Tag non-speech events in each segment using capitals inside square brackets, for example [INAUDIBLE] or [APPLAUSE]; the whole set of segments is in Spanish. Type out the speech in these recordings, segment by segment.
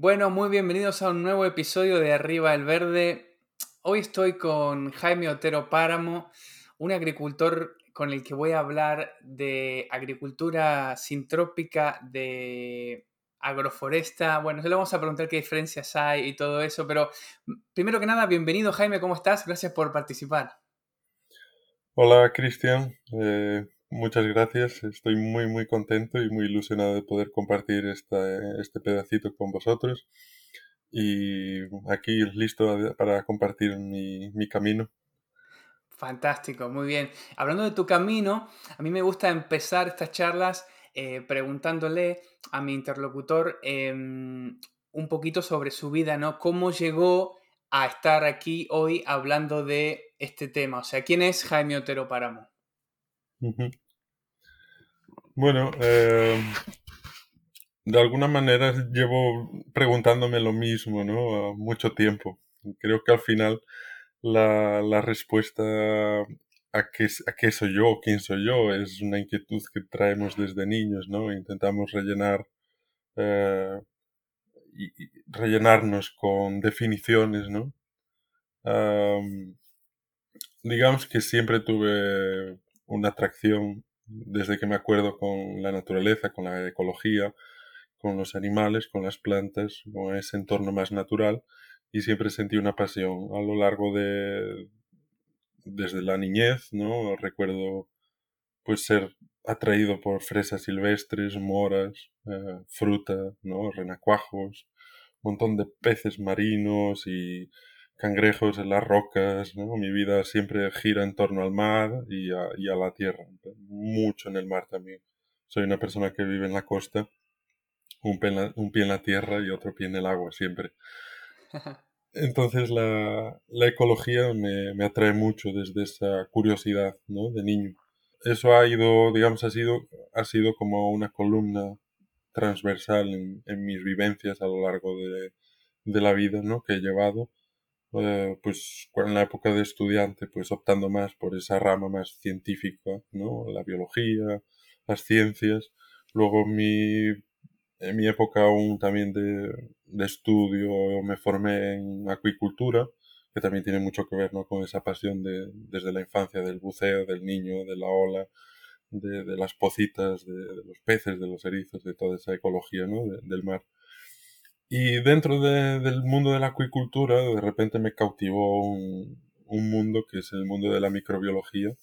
Bueno, muy bienvenidos a un nuevo episodio de Arriba el Verde. Hoy estoy con Jaime Otero Páramo, un agricultor con el que voy a hablar de agricultura sintrópica, de agroforesta. Bueno, le vamos a preguntar qué diferencias hay y todo eso, pero primero que nada, bienvenido Jaime, ¿cómo estás? Gracias por participar. Hola Cristian, eh, muchas gracias. Estoy muy muy contento y muy ilusionado de poder compartir esta, este pedacito con vosotros y aquí listo para compartir mi, mi camino. Fantástico, muy bien. Hablando de tu camino, a mí me gusta empezar estas charlas eh, preguntándole a mi interlocutor em, un poquito sobre su vida, ¿no? ¿Cómo llegó a estar aquí hoy hablando de este tema? O sea, ¿quién es Jaime Otero Páramo? Bueno, em, de alguna manera llevo preguntándome lo mismo, ¿no? Mucho tiempo. Creo que al final la, la respuesta a qué, a qué soy yo, quién soy yo, es una inquietud que traemos desde niños, ¿no? Intentamos rellenar, eh, rellenarnos con definiciones, ¿no? digamos que siempre tuve una atracción desde que me acuerdo con la naturaleza, con la ecología, con los animales, con las plantas, con ese entorno más natural y siempre sentí una pasión a lo largo de desde la niñez, ¿no? Recuerdo pues ser atraído por fresas silvestres, moras, eh, fruta, ¿no? Renacuajos, un montón de peces marinos y cangrejos en las rocas, ¿no? Mi vida siempre gira en torno al mar y a, y a la tierra, mucho en el mar también. Soy una persona que vive en la costa, un pie en la, un pie en la tierra y otro pie en el agua siempre. [LAUGHS] Entonces la, la ecología me, me, atrae mucho desde esa curiosidad ¿no? de niño. Eso ha ido, digamos, ha sido, ha sido como una columna transversal en, en mis vivencias a lo largo de, de, la vida ¿no? que he llevado. Eh, pues en la época de estudiante, pues optando más por esa rama más científica, ¿no? La biología, las ciencias. Luego mi en mi época aún también de, de, estudio me formé en acuicultura, que también tiene mucho que ver ¿no? con esa pasión de, desde la infancia del buceo, del niño, de la ola, de, de las pocitas, de, los peces, de los erizos, de toda esa ecología ¿no? del mar. Y dentro del mundo de la acuicultura, de repente me cautivó un, un mundo que es el mundo de la microbiología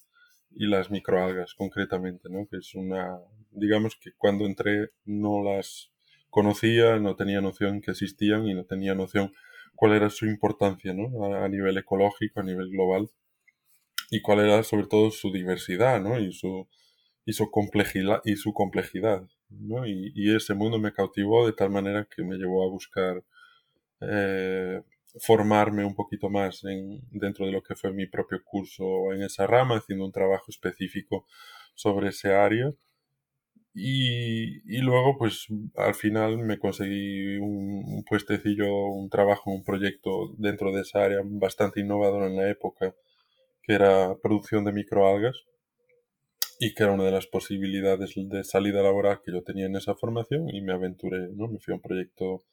y las microalgas concretamente, ¿no? que es una, digamos que cuando entré no las conocía, no tenía noción que existían y no tenía noción cuál era su importancia ¿no? a, nivel ecológico, a nivel global y cuál era sobre todo su diversidad ¿no? y, su, y, su complejidad, y su complejidad. ¿No? Y, y, ese mundo me cautivó de tal manera que me llevó a buscar eh, formarme un poquito más en, dentro de lo que fue mi propio curso en esa rama, haciendo un trabajo específico sobre ese área. Y, y luego, pues al final me conseguí un, un, puestecillo, un trabajo, un proyecto dentro de esa área bastante innovador en la época, que era producción de microalgas y que era una de las posibilidades de salida laboral que yo tenía en esa formación y me aventuré, ¿no? Me fui a un proyecto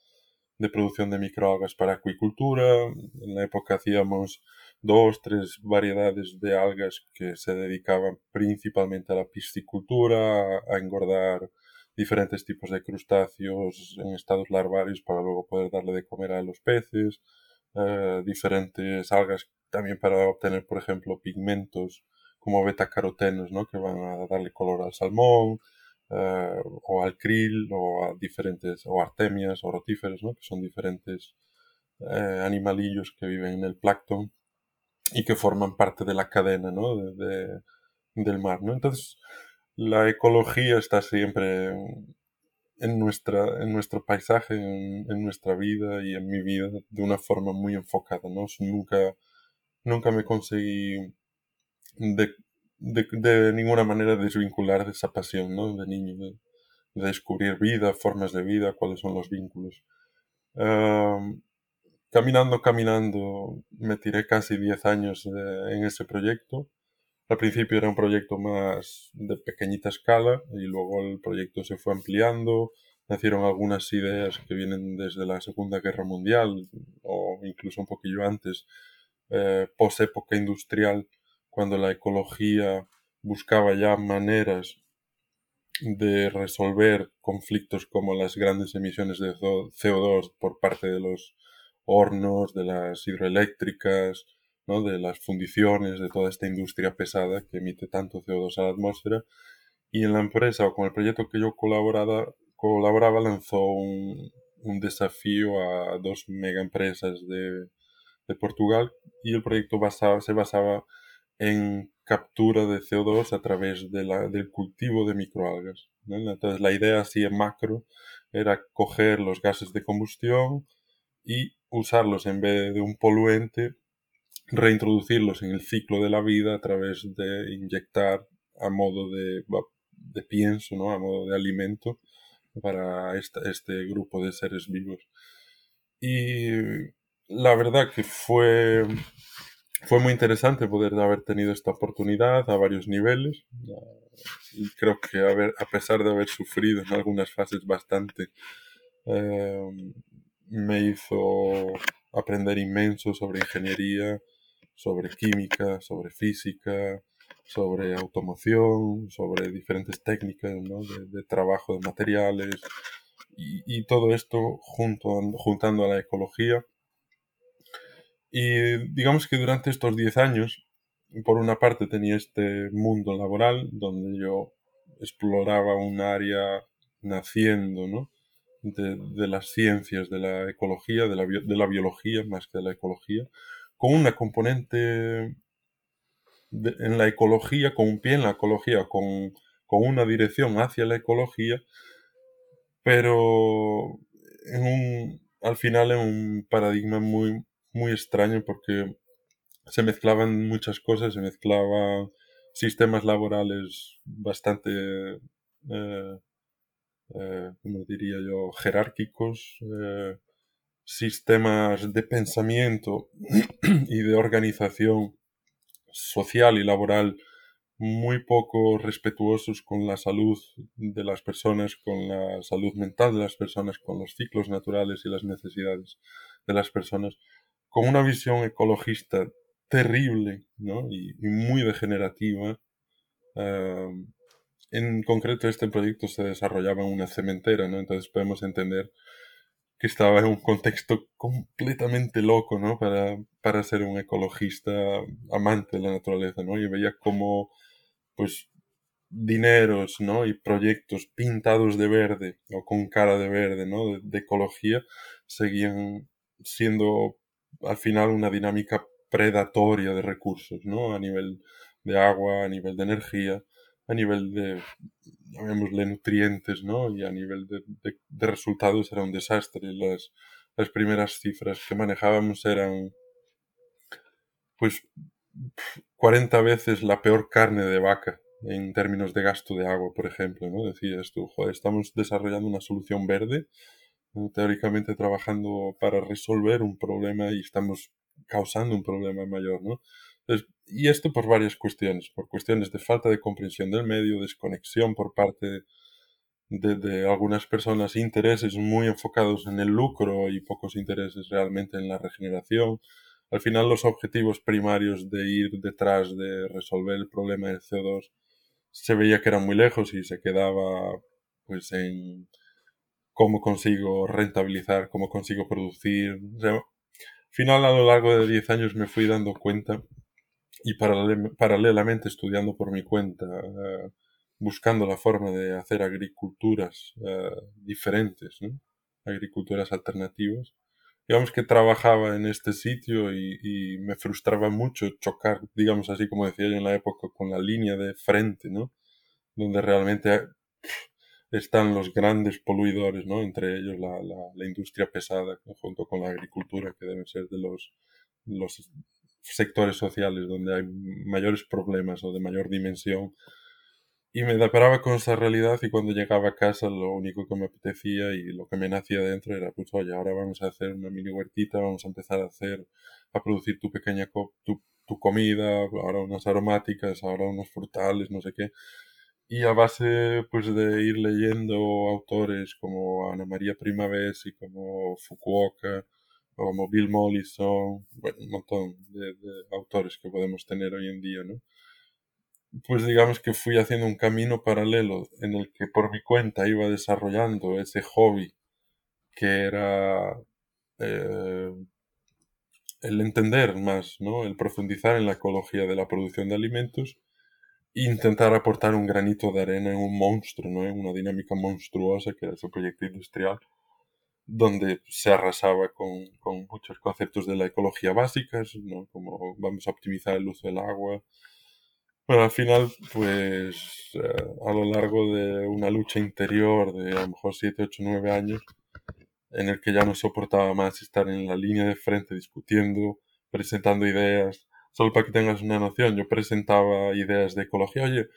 de producción de microalgas para acuicultura. En la época hacíamos dos, tres variedades de algas que se dedicaban principalmente a la piscicultura, a engordar diferentes tipos de crustáceos en estados larvarios para luego poder darle de comer a los peces, eh, diferentes algas también para obtener, por ejemplo, pigmentos como betacarotenos, ¿no? que van a darle color al salmón, eh, o al krill o a diferentes, o artemias o rotíferos, ¿no? que son diferentes eh, animalillos que viven en el plancton y que forman parte de la cadena ¿no? de, de, del mar. ¿no? Entonces, la ecología está siempre en, nuestra, en nuestro paisaje, en, nuestra vida y en mi vida de una forma muy enfocada, ¿no? Nunca, nunca me conseguí de, de, ninguna manera desvincular de esa pasión, ¿no? De niño, de, descubrir vida, formas de vida, cuáles son los vínculos. caminando, caminando, me tiré casi 10 años en ese proyecto al principio era un proyecto más de pequeñita escala y luego el proyecto se fue ampliando, nacieron algunas ideas que vienen desde la Segunda Guerra Mundial o incluso un poquillo antes, eh, época industrial, cuando la ecología buscaba ya maneras de resolver conflictos como las grandes emisiones de CO2 por parte de los hornos, de las hidroeléctricas, de las fundiciones, de toda esta industria pesada que emite tanto CO2 a la atmósfera. Y en la empresa o con el proyecto que yo colaboraba, colaboraba lanzó un, desafío a dos mega empresas de, Portugal y el proyecto se basaba en captura de CO2 a través de la, del cultivo de microalgas. Entonces la idea así en macro era coger los gases de combustión y usarlos en vez de un poluente reintroducirlos en el ciclo de la vida a través de inyectar a modo de, pienso, ¿no? a modo de alimento para este grupo de seres vivos. Y la verdad que fue, fue muy interesante poder haber tenido esta oportunidad a varios niveles. Y creo que a pesar de haber sufrido en algunas fases bastante, eh, me hizo aprender inmenso sobre ingeniería, sobre química, sobre física, sobre automoción, sobre diferentes técnicas de, trabajo de materiales y, todo esto junto, juntando a la ecología. Y digamos que durante estos 10 años, por una parte tenía este mundo laboral donde yo exploraba un área naciendo ¿no? de, las ciencias, de la ecología, de la, de la biología más que de la ecología, con una componente en la ecología, con un pie en la ecología, con, una dirección hacia la ecología, pero en un, al final en un paradigma muy, muy extraño porque se mezclaban muchas cosas, se mezclaban sistemas laborales bastante, eh, eh diría yo?, jerárquicos, eh, sistemas de pensamiento [CLEARS THROAT] y de organización social y laboral muy poco respetuosos con la salud de las personas, con la salud mental de las personas, con los ciclos naturales y las necesidades de las personas, con una visión ecologista terrible y, muy degenerativa. en concreto, este proyecto se desarrollaba en una cementera, ¿no? entonces podemos entender que estaba en un contexto completamente loco, ¿no? Para, para ser un ecologista amante de la naturaleza, ¿no? Y veía como, pues, dineros, ¿no? Y proyectos pintados de verde o con cara de verde, ¿no? De, ecología seguían siendo al final una dinámica predatoria de recursos, ¿no? A nivel de agua, a nivel de energía, a nivel de nutrientes, ¿no? Y a nivel de, resultados era un desastre. Las, las primeras cifras que manejábamos eran, pues, 40 veces la peor carne de vaca en términos de gasto de agua, por ejemplo, ¿no? Decías tú, joder, estamos desarrollando una solución verde, teóricamente trabajando para resolver un problema y estamos causando un problema mayor, ¿no? y esto por varias cuestiones, por cuestiones de falta de comprensión del medio, desconexión por parte de, algunas personas, intereses muy enfocados en el lucro y pocos intereses realmente en la regeneración. Al final los objetivos primarios de ir detrás de resolver el problema del CO2 se veía que eran muy lejos y se quedaba pues en cómo consigo rentabilizar, cómo consigo producir. al final a lo largo de 10 años me fui dando cuenta y paralelamente estudiando por mi cuenta, eh, buscando la forma de hacer agriculturas eh, diferentes, agriculturas alternativas. Digamos que trabajaba en este sitio y, me frustraba mucho chocar, digamos así como decía yo en la época, con la línea de frente, ¿no? donde realmente están los grandes poluidores, ¿no? Entre ellos la, la, industria pesada, junto con la agricultura, que deben ser de los, los sectores sociales donde hay mayores problemas o de mayor dimensión. Y me deparaba con esa realidad y cuando llegaba a casa lo único que me apetecía y lo que me nacía dentro era, pues oye, ahora vamos a hacer una mini huertita, vamos a empezar a hacer, a producir tu pequeña, tu, tu comida, ahora unas aromáticas, ahora unos frutales, no sé qué y a base pues de ir leyendo autores como Ana María Primavera y como Fukuoka como Bill Mollison, bueno, un montón de, autores que podemos tener hoy en día, ¿no? Pues digamos que fui haciendo un camino paralelo en el que por mi cuenta iba desarrollando ese hobby que era eh, el entender más, ¿no? El profundizar en la ecología de la producción de alimentos intentar aportar un granito de arena en un monstruo, ¿no? En una dinámica monstruosa que era ese proyecto industrial, donde se arrasaba con, con muchos conceptos de la ecología básicas, ¿no? Como vamos a optimizar el uso del agua. Bueno, al final, pues eh, a lo largo de una lucha interior de a lo mejor 7, 8, 9 años, en el que ya no soportaba más estar en la línea de frente discutiendo, presentando ideas, Solo para que tengas una noción, yo presentaba ideas de ecología. Oye,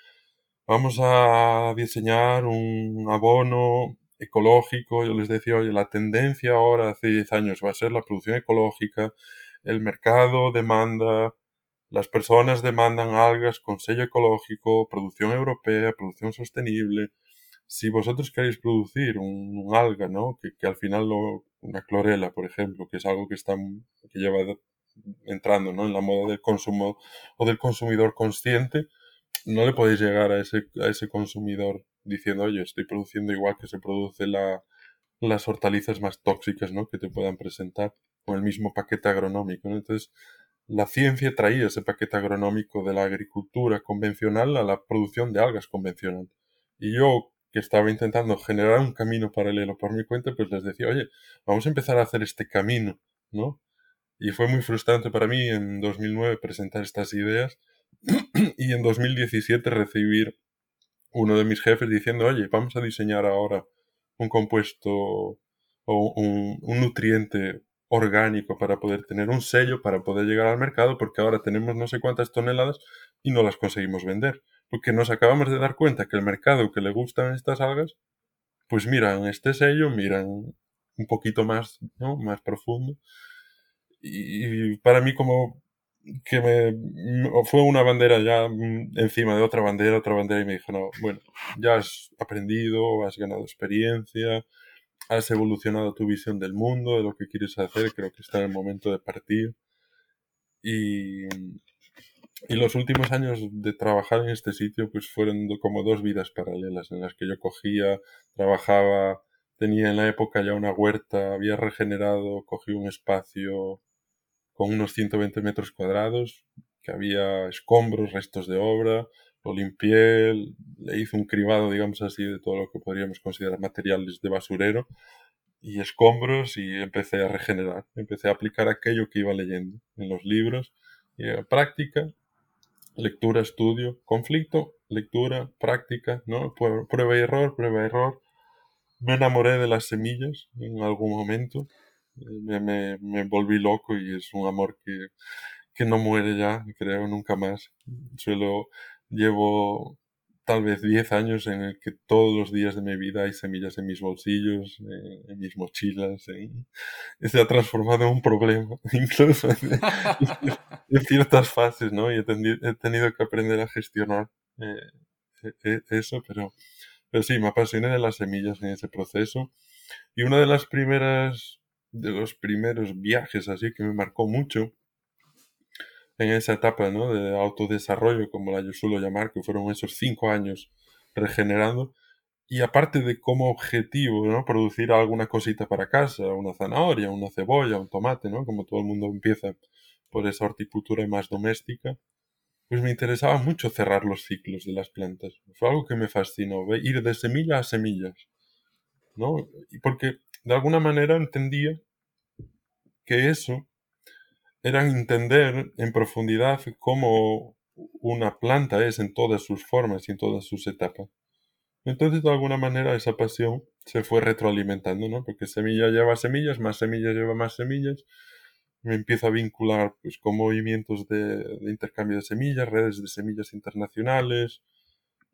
vamos a diseñar un abono ecológico. Yo les decía, oye, la tendencia ahora, hace 10 años, va a ser la producción ecológica. El mercado demanda, las personas demandan algas con sello ecológico, producción europea, producción sostenible. Si vosotros queréis producir un, alga, ¿no? Que, que al final lo, una clorela, por ejemplo, que es algo que está que lleva entrando ¿no? en la moda del consumo o del consumidor consciente, no le podéis llegar a ese, a ese consumidor diciendo, oye, estoy produciendo igual que se produce la, las hortalizas más tóxicas ¿no? que te puedan presentar con el mismo paquete agronómico. Entonces, la ciencia traía ese paquete agronómico de la agricultura convencional a la producción de algas convencional. Y yo, que estaba intentando generar un camino paralelo por mi cuenta, pues les decía, oye, vamos a empezar a hacer este camino, ¿no? Y fue muy frustrante para mí en 2009 presentar estas ideas [CLEARS THROAT] y en 2017 recibir uno de mis jefes diciendo, oye, vamos a diseñar ahora un compuesto o un, nutriente orgánico para poder tener un sello, para poder llegar al mercado, porque ahora tenemos no sé cuántas toneladas y no las conseguimos vender. Porque nos acabamos de dar cuenta que el mercado que le gustan estas algas, pues miran este sello, miran un poquito más, ¿no? más profundo y para mí como que me fue una bandera ya encima de otra bandera, otra bandera y me dijo, no, bueno, ya has aprendido, has ganado experiencia, has evolucionado tu visión del mundo, de lo que quieres hacer, creo que está en el momento de partir. Y, y los últimos años de trabajar en este sitio pues fueron como dos vidas paralelas en las que yo cogía, trabajaba, tenía en la época ya una huerta, había regenerado, cogí un espacio con unos 120 metros cuadrados, que había escombros, restos de obra, lo limpié, le hice un cribado, digamos así, de todo lo que podríamos considerar materiales de basurero y escombros y empecé a regenerar, empecé a aplicar aquello que iba leyendo en los libros, y práctica, lectura, estudio, conflicto, lectura, práctica, ¿no? Prueba y error, prueba y error. Me enamoré de las semillas en algún momento me, me, volví loco y es un amor que, que no muere ya, creo, nunca más. Suelo, llevo tal vez 10 años en el que todos los días de mi vida hay semillas en mis bolsillos, en, mis mochilas, se ha transformado en un problema, [LAUGHS] incluso en, ciertas fases, ¿no? Y he, tenido que aprender a gestionar eh, e, e, eso, pero, pero sí, me apasioné de las semillas en ese proceso. Y una de las primeras de los primeros viajes así que me marcó mucho en esa etapa ¿no? de autodesarrollo, como la yo suelo llamar, que fueron esos cinco años regenerando. Y aparte de como objetivo, ¿no? Producir alguna cosita para casa, una zanahoria, una cebolla, un tomate, ¿no? Como todo el mundo empieza por esa horticultura más doméstica, pues me interesaba mucho cerrar los ciclos de las plantas. Fue algo que me fascinó, ir de semilla a semillas, ¿no? Porque de alguna manera entendía que eso era entender en profundidad cómo una planta es en todas sus formas y en todas sus etapas. Entonces, de alguna manera, esa pasión se fue retroalimentando, ¿no? Porque semilla lleva semillas, más semillas lleva más semillas. Me empiezo a vincular pues, con movimientos de, de intercambio de semillas, redes de semillas internacionales,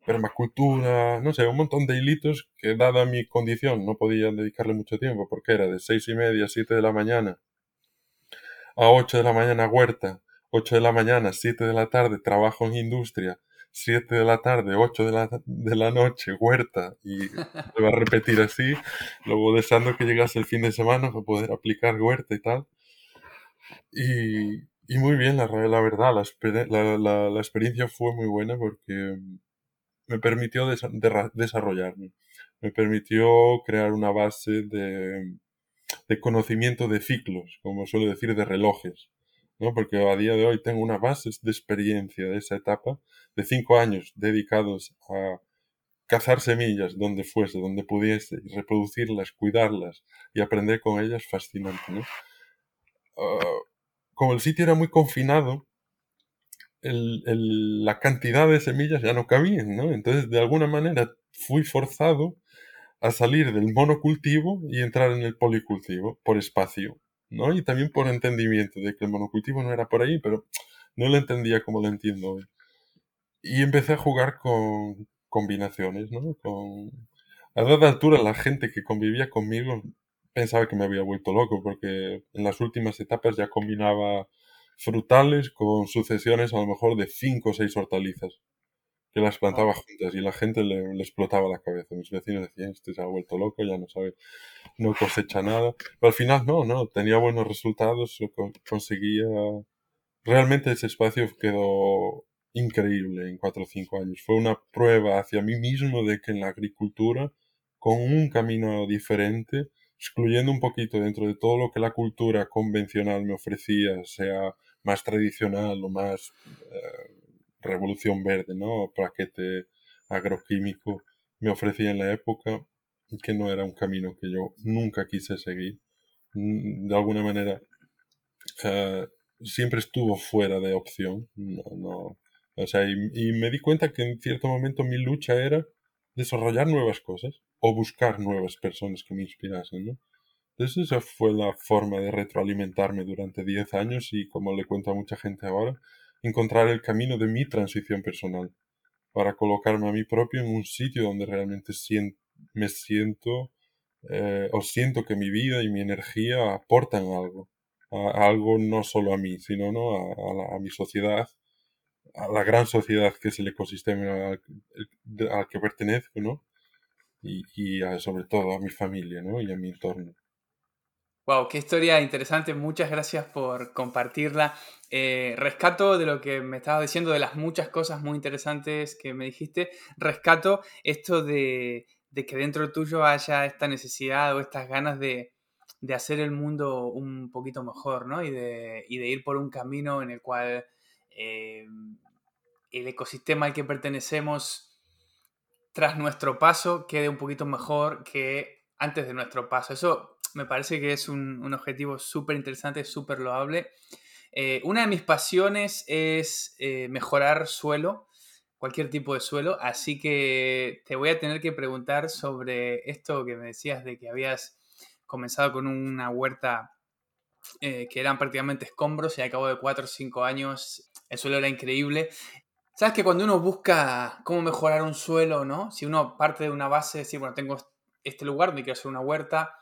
permacultura, no sé, un montón de hilitos que, dada mi condición, no podía dedicarle mucho tiempo, porque era de seis y media a siete de la mañana a ocho de la mañana huerta, ocho de la mañana, siete de la tarde trabajo en industria, siete de la tarde, ocho de la, de la noche huerta, y se va a repetir así, luego deseando que llegase el fin de semana para poder aplicar huerta y tal. Y, y muy bien, la, la verdad, la, la, la experiencia fue muy buena porque me permitió desarrollarme, me permitió crear una base de, de, conocimiento de ciclos, como suelo decir, de relojes, ¿no? Porque a día de hoy tengo una base de experiencia de esa etapa, de cinco años dedicados a cazar semillas donde fuese, donde pudiese, y reproducirlas, cuidarlas y aprender con ellas, fascinante, ¿no? Ah, como el sitio era muy confinado, la cantidad de semillas ya no cabían, ¿no? Entonces, de alguna manera, fui forzado a salir del monocultivo y entrar en el policultivo por espacio, ¿no? Y también por entendimiento de que el monocultivo no era por ahí, pero no lo entendía como lo entiendo hoy. Y empecé a jugar con combinaciones, ¿no? Con... A dada altura, la gente que convivía conmigo pensaba que me había vuelto loco, porque en las últimas etapas ya combinaba frutales con sucesiones a lo mejor de cinco o seis hortalizas que las plantaba juntas y la gente le, explotaba la cabeza. Mis vecinos decían, este se ha vuelto loco, ya no sabe, no cosecha nada. Pero al final no, no, tenía buenos resultados, conseguía... Realmente ese espacio quedó increíble en cuatro o cinco años. Fue una prueba hacia mí mismo de que en la agricultura, con un camino diferente, excluyendo un poquito dentro de todo lo que la cultura convencional me ofrecía, sea más tradicional o más eh, revolución verde, ¿no? Paquete agroquímico me ofrecía en la época, que no era un camino que yo nunca quise seguir. Mm, de alguna manera, eh, siempre estuvo fuera de opción. No, no. O sea, y, y me di cuenta que en cierto momento mi lucha era desarrollar nuevas cosas o buscar nuevas personas que me inspirasen, ¿no? Entonces esa fue la forma de retroalimentarme durante 10 años y como le cuento a mucha gente ahora, encontrar el camino de mi transición personal para colocarme a mí propio en un sitio donde realmente me siento eh, o siento que mi vida y mi energía aportan algo, a, algo no solo a mí, sino ¿no? a, a, mi sociedad, a la gran sociedad que es el ecosistema al, al que pertenezco, ¿no? Y, y sobre todo a mi familia, ¿no? Y a mi entorno. Wow, qué historia interesante. Muchas gracias por compartirla. Eh, rescato de lo que me estabas diciendo, de las muchas cosas muy interesantes que me dijiste. Rescato esto de, que dentro tuyo haya esta necesidad o estas ganas de, hacer el mundo un poquito mejor, ¿no? Y de, ir por un camino en el cual eh, el ecosistema al que pertenecemos, tras nuestro paso, quede un poquito mejor que antes de nuestro paso. Eso me parece que es un, objetivo súper interesante, súper loable. Eh, una de mis pasiones es eh, mejorar suelo, cualquier tipo de suelo, así que te voy a tener que preguntar sobre esto que me decías de que habías comenzado con una huerta eh, que eran prácticamente escombros y al cabo de 4 o 5 años el suelo era increíble. Sabes que cuando uno busca cómo mejorar un suelo, ¿no? Si uno parte de una base, decir, bueno, tengo este lugar donde quiero hacer una huerta,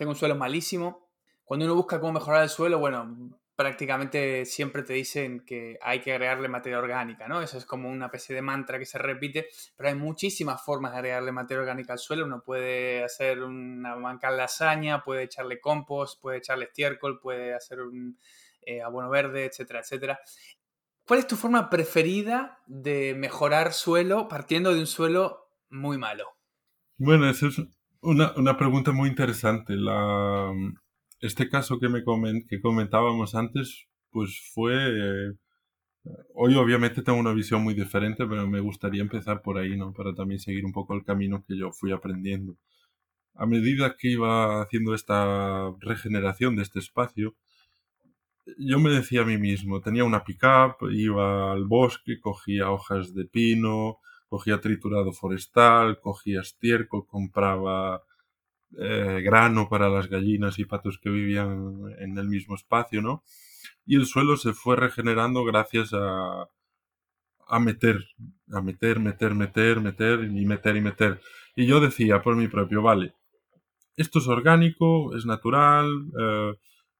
tengo un suelo malísimo. Cuando uno busca cómo mejorar el suelo, bueno, prácticamente siempre te dicen que hay que agregarle materia orgánica, ¿no? Eso es como una especie de mantra que se repite, pero hay muchísimas formas de agregarle materia orgánica al suelo. Uno puede hacer una manca lasaña, puede echarle compost, puede echarle estiércol, puede hacer un eh, abono verde, etcétera, etcétera. ¿Cuál es tu forma preferida de mejorar suelo partiendo de un suelo muy malo? Bueno, eso es una, una pregunta muy interesante. La, este caso que, me coment, que comentábamos antes, pues fue... Eh, hoy obviamente tengo una visión muy diferente, pero me gustaría empezar por ahí, ¿no? Para también seguir un poco el camino que yo fui aprendiendo. A medida que iba haciendo esta regeneración de este espacio, yo me decía a mí mismo, tenía una pick-up, iba al bosque, cogía hojas de pino, cogía triturado forestal, cogía estiércol, compraba eh, grano para las gallinas y patos que vivían en el mismo espacio, ¿no? Y el suelo se fue regenerando gracias a, a meter, a meter, meter, meter, meter y meter y meter. Y yo decía por mi propio, vale, esto es orgánico, es natural, eh,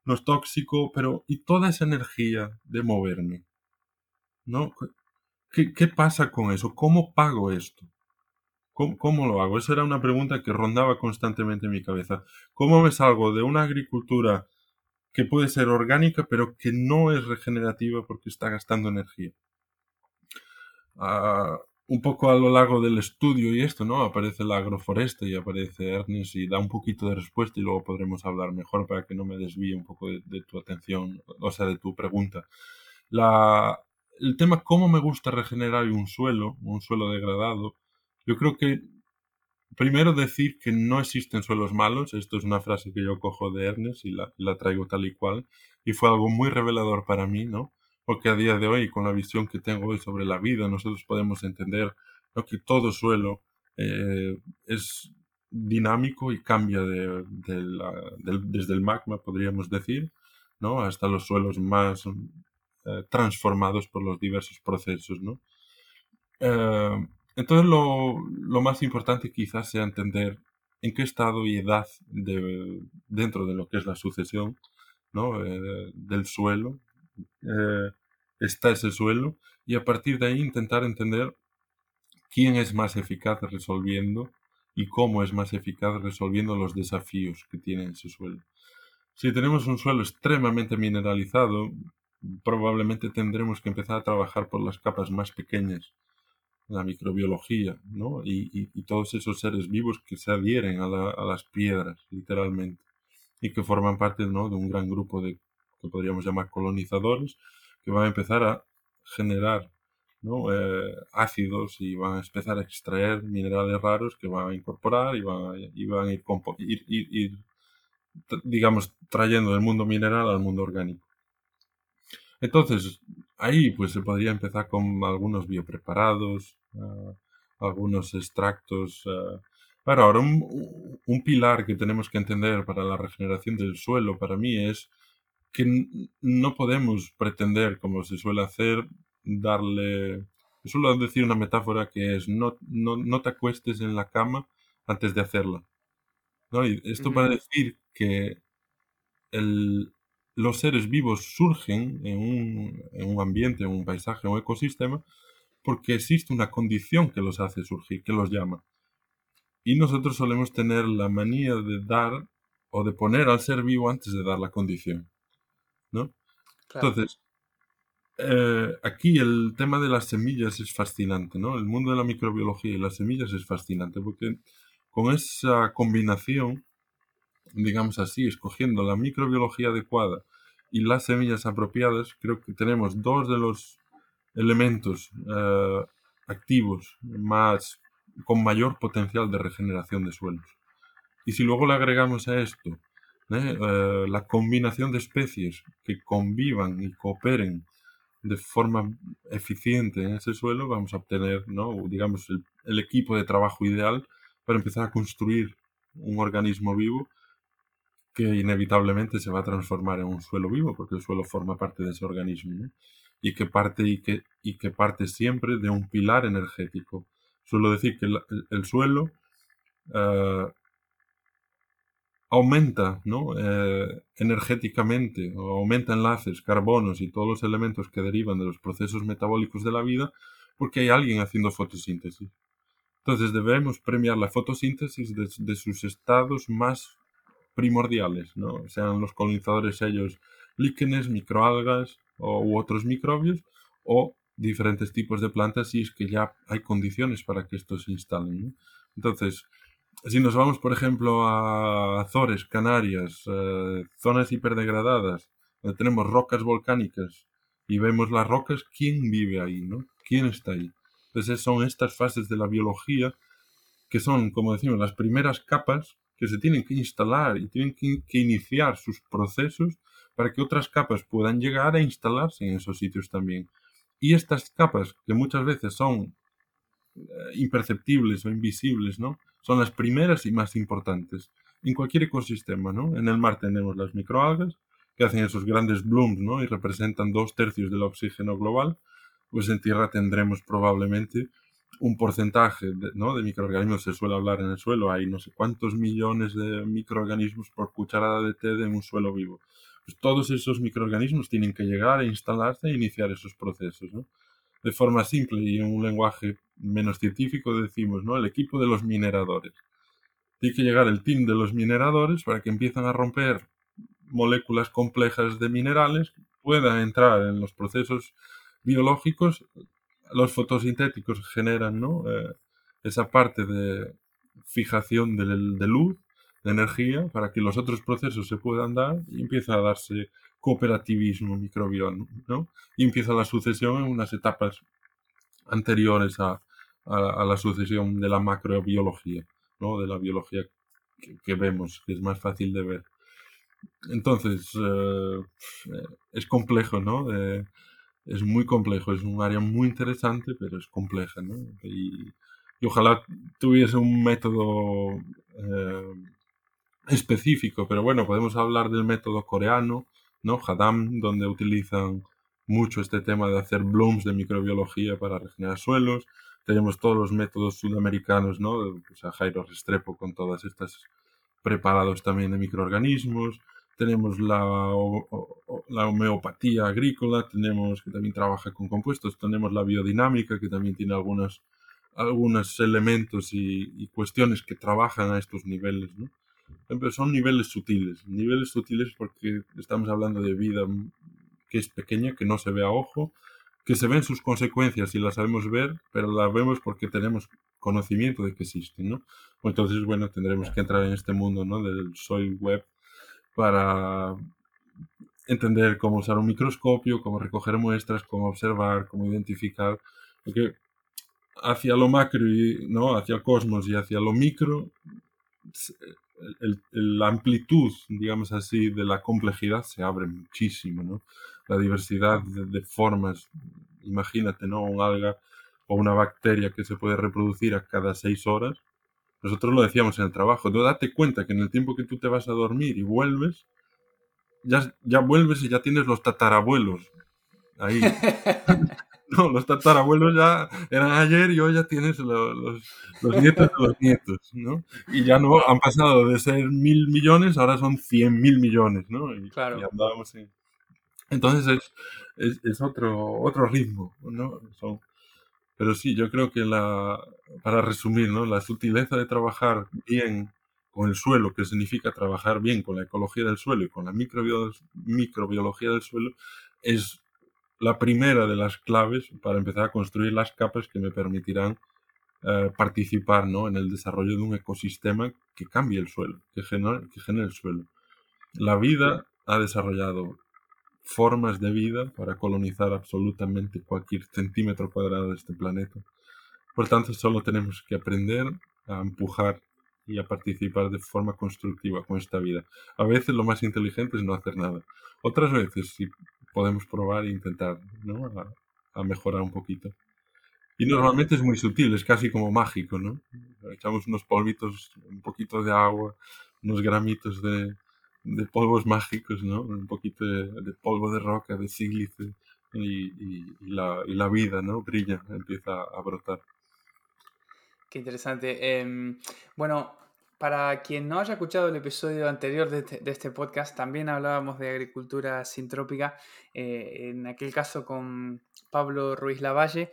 no es tóxico, pero ¿y toda esa energía de moverme? ¿No? ¿Qué, pasa con eso? ¿Cómo pago esto? ¿Cómo, lo hago? Esa era una pregunta que rondaba constantemente en mi cabeza. ¿Cómo me salgo de una agricultura que puede ser orgánica, pero que no es regenerativa porque está gastando energía? Ah, un poco a lo largo del estudio y esto, ¿no? Aparece la agroforesta y aparece Ernest y da un poquito de respuesta y luego podremos hablar mejor para que no me desvíe un poco de tu atención, o sea, de tu pregunta. La, el tema cómo me gusta regenerar un suelo, un suelo degradado, yo creo que primero decir que no existen suelos malos, esto es una frase que yo cojo de Ernest y la, traigo tal y cual, y fue algo muy revelador para mí, ¿no? Porque a día de hoy, con la visión que tengo hoy sobre la vida, nosotros podemos entender que todo suelo eh, es dinámico y cambia de, desde el magma, podríamos decir, ¿no? hasta los suelos más eh, transformados por los diversos procesos. ¿no? Eh, entonces lo, más importante quizás sea entender en qué estado y edad de, dentro de lo que es la sucesión ¿no? Eh, del suelo está ese suelo y a partir de ahí intentar entender quién es más eficaz resolviendo y cómo es más eficaz resolviendo los desafíos que tiene ese suelo. Si tenemos un suelo extremadamente mineralizado, probablemente tendremos que empezar a trabajar por las capas más pequeñas la microbiología, ¿no? Y, todos esos seres vivos que se adhieren a, las piedras, literalmente, y que forman parte, ¿no? De un gran grupo de, que podríamos llamar colonizadores, que van a empezar a generar, ¿no? Eh, ácidos y van a empezar a extraer minerales raros que van a incorporar y van a, ir, ir, digamos, trayendo del mundo mineral al mundo orgánico. Entonces, ahí pues se podría empezar con algunos biopreparados, uh, algunos extractos. Uh, pero ahora, un, un, pilar que tenemos que entender para la regeneración del suelo para mí es que no podemos pretender, como se suele hacer, darle... Suelo decir una metáfora que es no, no, no te acuestes en la cama antes de hacerla. ¿no? Y esto para decir que el, los seres vivos surgen en un, en un ambiente, en un paisaje, en un ecosistema, porque existe una condición que los hace surgir, que los llama. Y nosotros solemos tener la manía de dar o de poner al ser vivo antes de dar la condición. ¿no? Entonces, eh, aquí el tema de las semillas es fascinante, ¿no? El mundo de la microbiología y las semillas es fascinante porque con esa combinación, digamos así, escogiendo la microbiología adecuada y las semillas apropiadas, creo que tenemos dos de los elementos eh, activos más con mayor potencial de regeneración de suelos. Y si luego le agregamos a esto ¿eh? Eh, la combinación de especies que convivan y cooperen de forma eficiente en ese suelo, vamos a obtener, ¿no? digamos, el, el equipo de trabajo ideal para empezar a construir un organismo vivo que inevitablemente se va a transformar en un suelo vivo, porque el suelo forma parte de ese organismo. y que parte, y que, y que parte siempre de un pilar energético. Suelo decir que el, suelo eh, aumenta ¿no? Eh, energéticamente, aumenta enlaces, carbonos y todos los elementos que derivan de los procesos metabólicos de la vida, porque hay alguien haciendo fotosíntesis. Entonces debemos premiar la fotosíntesis de, de sus estados más primordiales, ¿no? sean los colonizadores ellos líquenes, microalgas, o, u otros microbios o diferentes tipos de plantas si es que ya hay condiciones para que estos se instalen. Entonces, si nos vamos, por ejemplo, a Azores, Canarias, eh, zonas hiperdegradadas, donde tenemos rocas volcánicas y vemos las rocas, ¿quién vive ahí? ¿no? ¿Quién está ahí? Entonces son estas fases de la biología que son, como decimos, las primeras capas que se tienen que instalar y tienen que, iniciar sus procesos para que otras capas puedan llegar a instalarse en esos sitios también. Y estas capas, que muchas veces son eh, imperceptibles o invisibles, ¿no? Son las primeras y más importantes en cualquier ecosistema, ¿no? En el mar tenemos las microalgas, que hacen esos grandes blooms, ¿no? Y representan dos tercios del oxígeno global. Pues en tierra tendremos probablemente un porcentaje de, ¿no? de microorganismos, se suele hablar en el suelo, hay no sé cuántos millones de microorganismos por cucharada de té en un suelo vivo. Pues todos esos microorganismos tienen que llegar a instalarse e iniciar esos procesos. De forma simple y en un lenguaje menos científico decimos, ¿no? El equipo de los mineradores. Tiene que llegar el team de los mineradores para que empiezan a romper moléculas complejas de minerales, puedan entrar en los procesos biológicos los fotosintéticos generan ¿no? Eh, esa parte de fijación de, de, luz, de energía, para que los otros procesos se puedan dar y empieza a darse cooperativismo microbiano, ¿no? Y empieza la sucesión en unas etapas anteriores a, a, la sucesión de la macrobiología, ¿no? De la biología que, vemos, que es más fácil de ver. Entonces, eh, es complejo, ¿no? Es muy complejo, es un área muy interesante, pero es compleja, ¿no? Y, ojalá tuviese un método eh, específico, pero bueno, podemos hablar del método coreano, ¿no? Hadam, donde utilizan mucho este tema de hacer blooms de microbiología para regenerar suelos. Tenemos todos los métodos sudamericanos, ¿no? O sea, Jairo Restrepo con todas estas preparados también de microorganismos tenemos la, la homeopatía agrícola, tenemos que también trabaja con compuestos, tenemos la biodinámica que también tiene algunos, algunos elementos y, cuestiones que trabajan a estos niveles, ¿no? Pero son niveles sutiles, niveles sutiles porque estamos hablando de vida que es pequeña, que no se ve a ojo, que se ven sus consecuencias y las sabemos ver, pero las vemos porque tenemos conocimiento de que existen, ¿no? Entonces, bueno, tendremos que entrar en este mundo, ¿no? Del soil web para entender cómo usar un microscopio, cómo recoger muestras, cómo observar, cómo identificar, porque hacia lo macro, y, ¿no? hacia el cosmos y hacia lo micro, la amplitud, digamos así, de la complejidad se abre muchísimo, ¿no? La diversidad de, formas, imagínate, ¿no? Un alga o una bacteria que se puede reproducir a cada seis horas, nosotros lo decíamos en el trabajo, tú date cuenta que en el tiempo que tú te vas a dormir y vuelves, ya, ya vuelves y ya tienes los tatarabuelos ahí. [LAUGHS] no, los tatarabuelos ya eran ayer y hoy ya tienes los, los, nietos de los nietos, ¿no? Y ya no han pasado de ser mil millones, ahora son cien mil millones, ¿no? Y, claro. y andábamos en... Entonces es, es, es, otro, otro ritmo, ¿no? Son, pero sí, yo creo que la, para resumir, ¿no? la sutileza de trabajar bien con el suelo, que significa trabajar bien con la ecología del suelo y con la microbiología del suelo, es la primera de las claves para empezar a construir las capas que me permitirán eh, participar ¿no? en el desarrollo de un ecosistema que cambie el suelo, que genere, que genere el suelo. La vida ha desarrollado formas de vida para colonizar absolutamente cualquier centímetro cuadrado de este planeta. Por tanto, solo tenemos que aprender a empujar y a participar de forma constructiva con esta vida. A veces lo más inteligente es no hacer nada. Otras veces sí podemos probar e intentar ¿no? a, a mejorar un poquito. Y normalmente es muy sutil, es casi como mágico, ¿no? Echamos unos polvitos, un poquito de agua, unos gramitos de, de polvos mágicos, ¿no? Un poquito de, polvo de roca, de sílice y, la, y, la, vida, ¿no? Brilla, empieza a brotar. Qué interesante. Em, bueno, para quien no haya escuchado el episodio anterior de este, este podcast, también hablábamos de agricultura sintrópica, eh, en aquel caso con Pablo Ruiz Lavalle,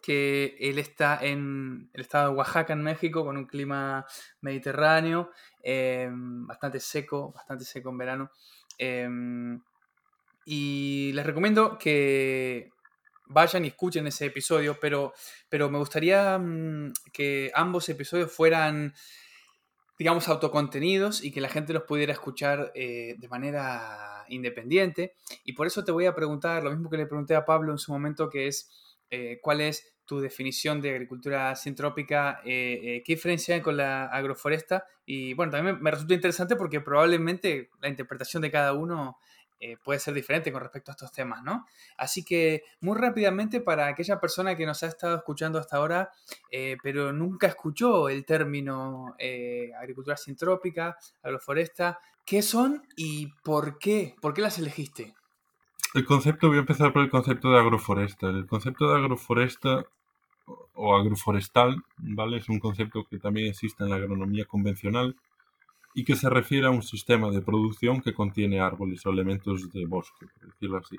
que él está en el estado de Oaxaca, en México, con un clima mediterráneo, em, bastante seco, bastante seco en verano. Em, y les recomiendo que vayan y escuchen ese episodio, pero, pero me gustaría mm, que ambos episodios fueran, digamos, autocontenidos y que la gente los pudiera escuchar eh, de manera independiente. Y por eso te voy a preguntar lo mismo que le pregunté a Pablo en su momento, que es eh, cuál es tu definición de agricultura sintrópica, eh, eh, qué diferencia hay con la agroforesta. Y bueno, también me resulta interesante porque probablemente la interpretación de cada uno eh, puede ser diferente con respecto a estos temas, ¿no? Así que muy rápidamente para aquella persona que nos ha estado escuchando hasta ahora, pero nunca escuchó el término agricultura sintrópica, agroforesta, ¿qué son y por qué? ¿Por qué las elegiste? El concepto, voy a empezar por el concepto de agroforesta. El concepto de agroforesta o agroforestal, ¿vale? Es un concepto que también existe en la agronomía convencional y que se refiere a un sistema de producción que contiene árboles o elementos de bosque, por decirlo así.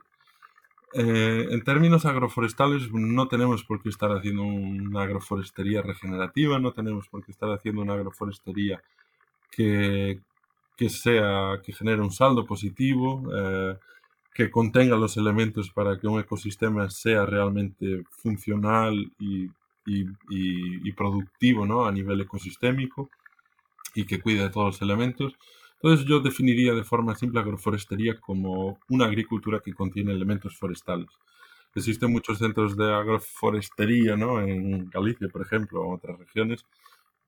Eh, en términos agroforestales no tenemos por qué estar haciendo una agroforestería regenerativa, no tenemos por qué estar haciendo una agroforestería que, que sea que genere un saldo positivo, eh, que contenga los elementos para que un ecosistema sea realmente funcional y, y, y, productivo ¿no? a nivel ecosistémico y que cuide de todos los elementos. Entonces yo definiría de forma simple agroforestería como una agricultura que contiene elementos forestales. Existen muchos centros de agroforestería ¿no? en Galicia, por ejemplo, o otras regiones,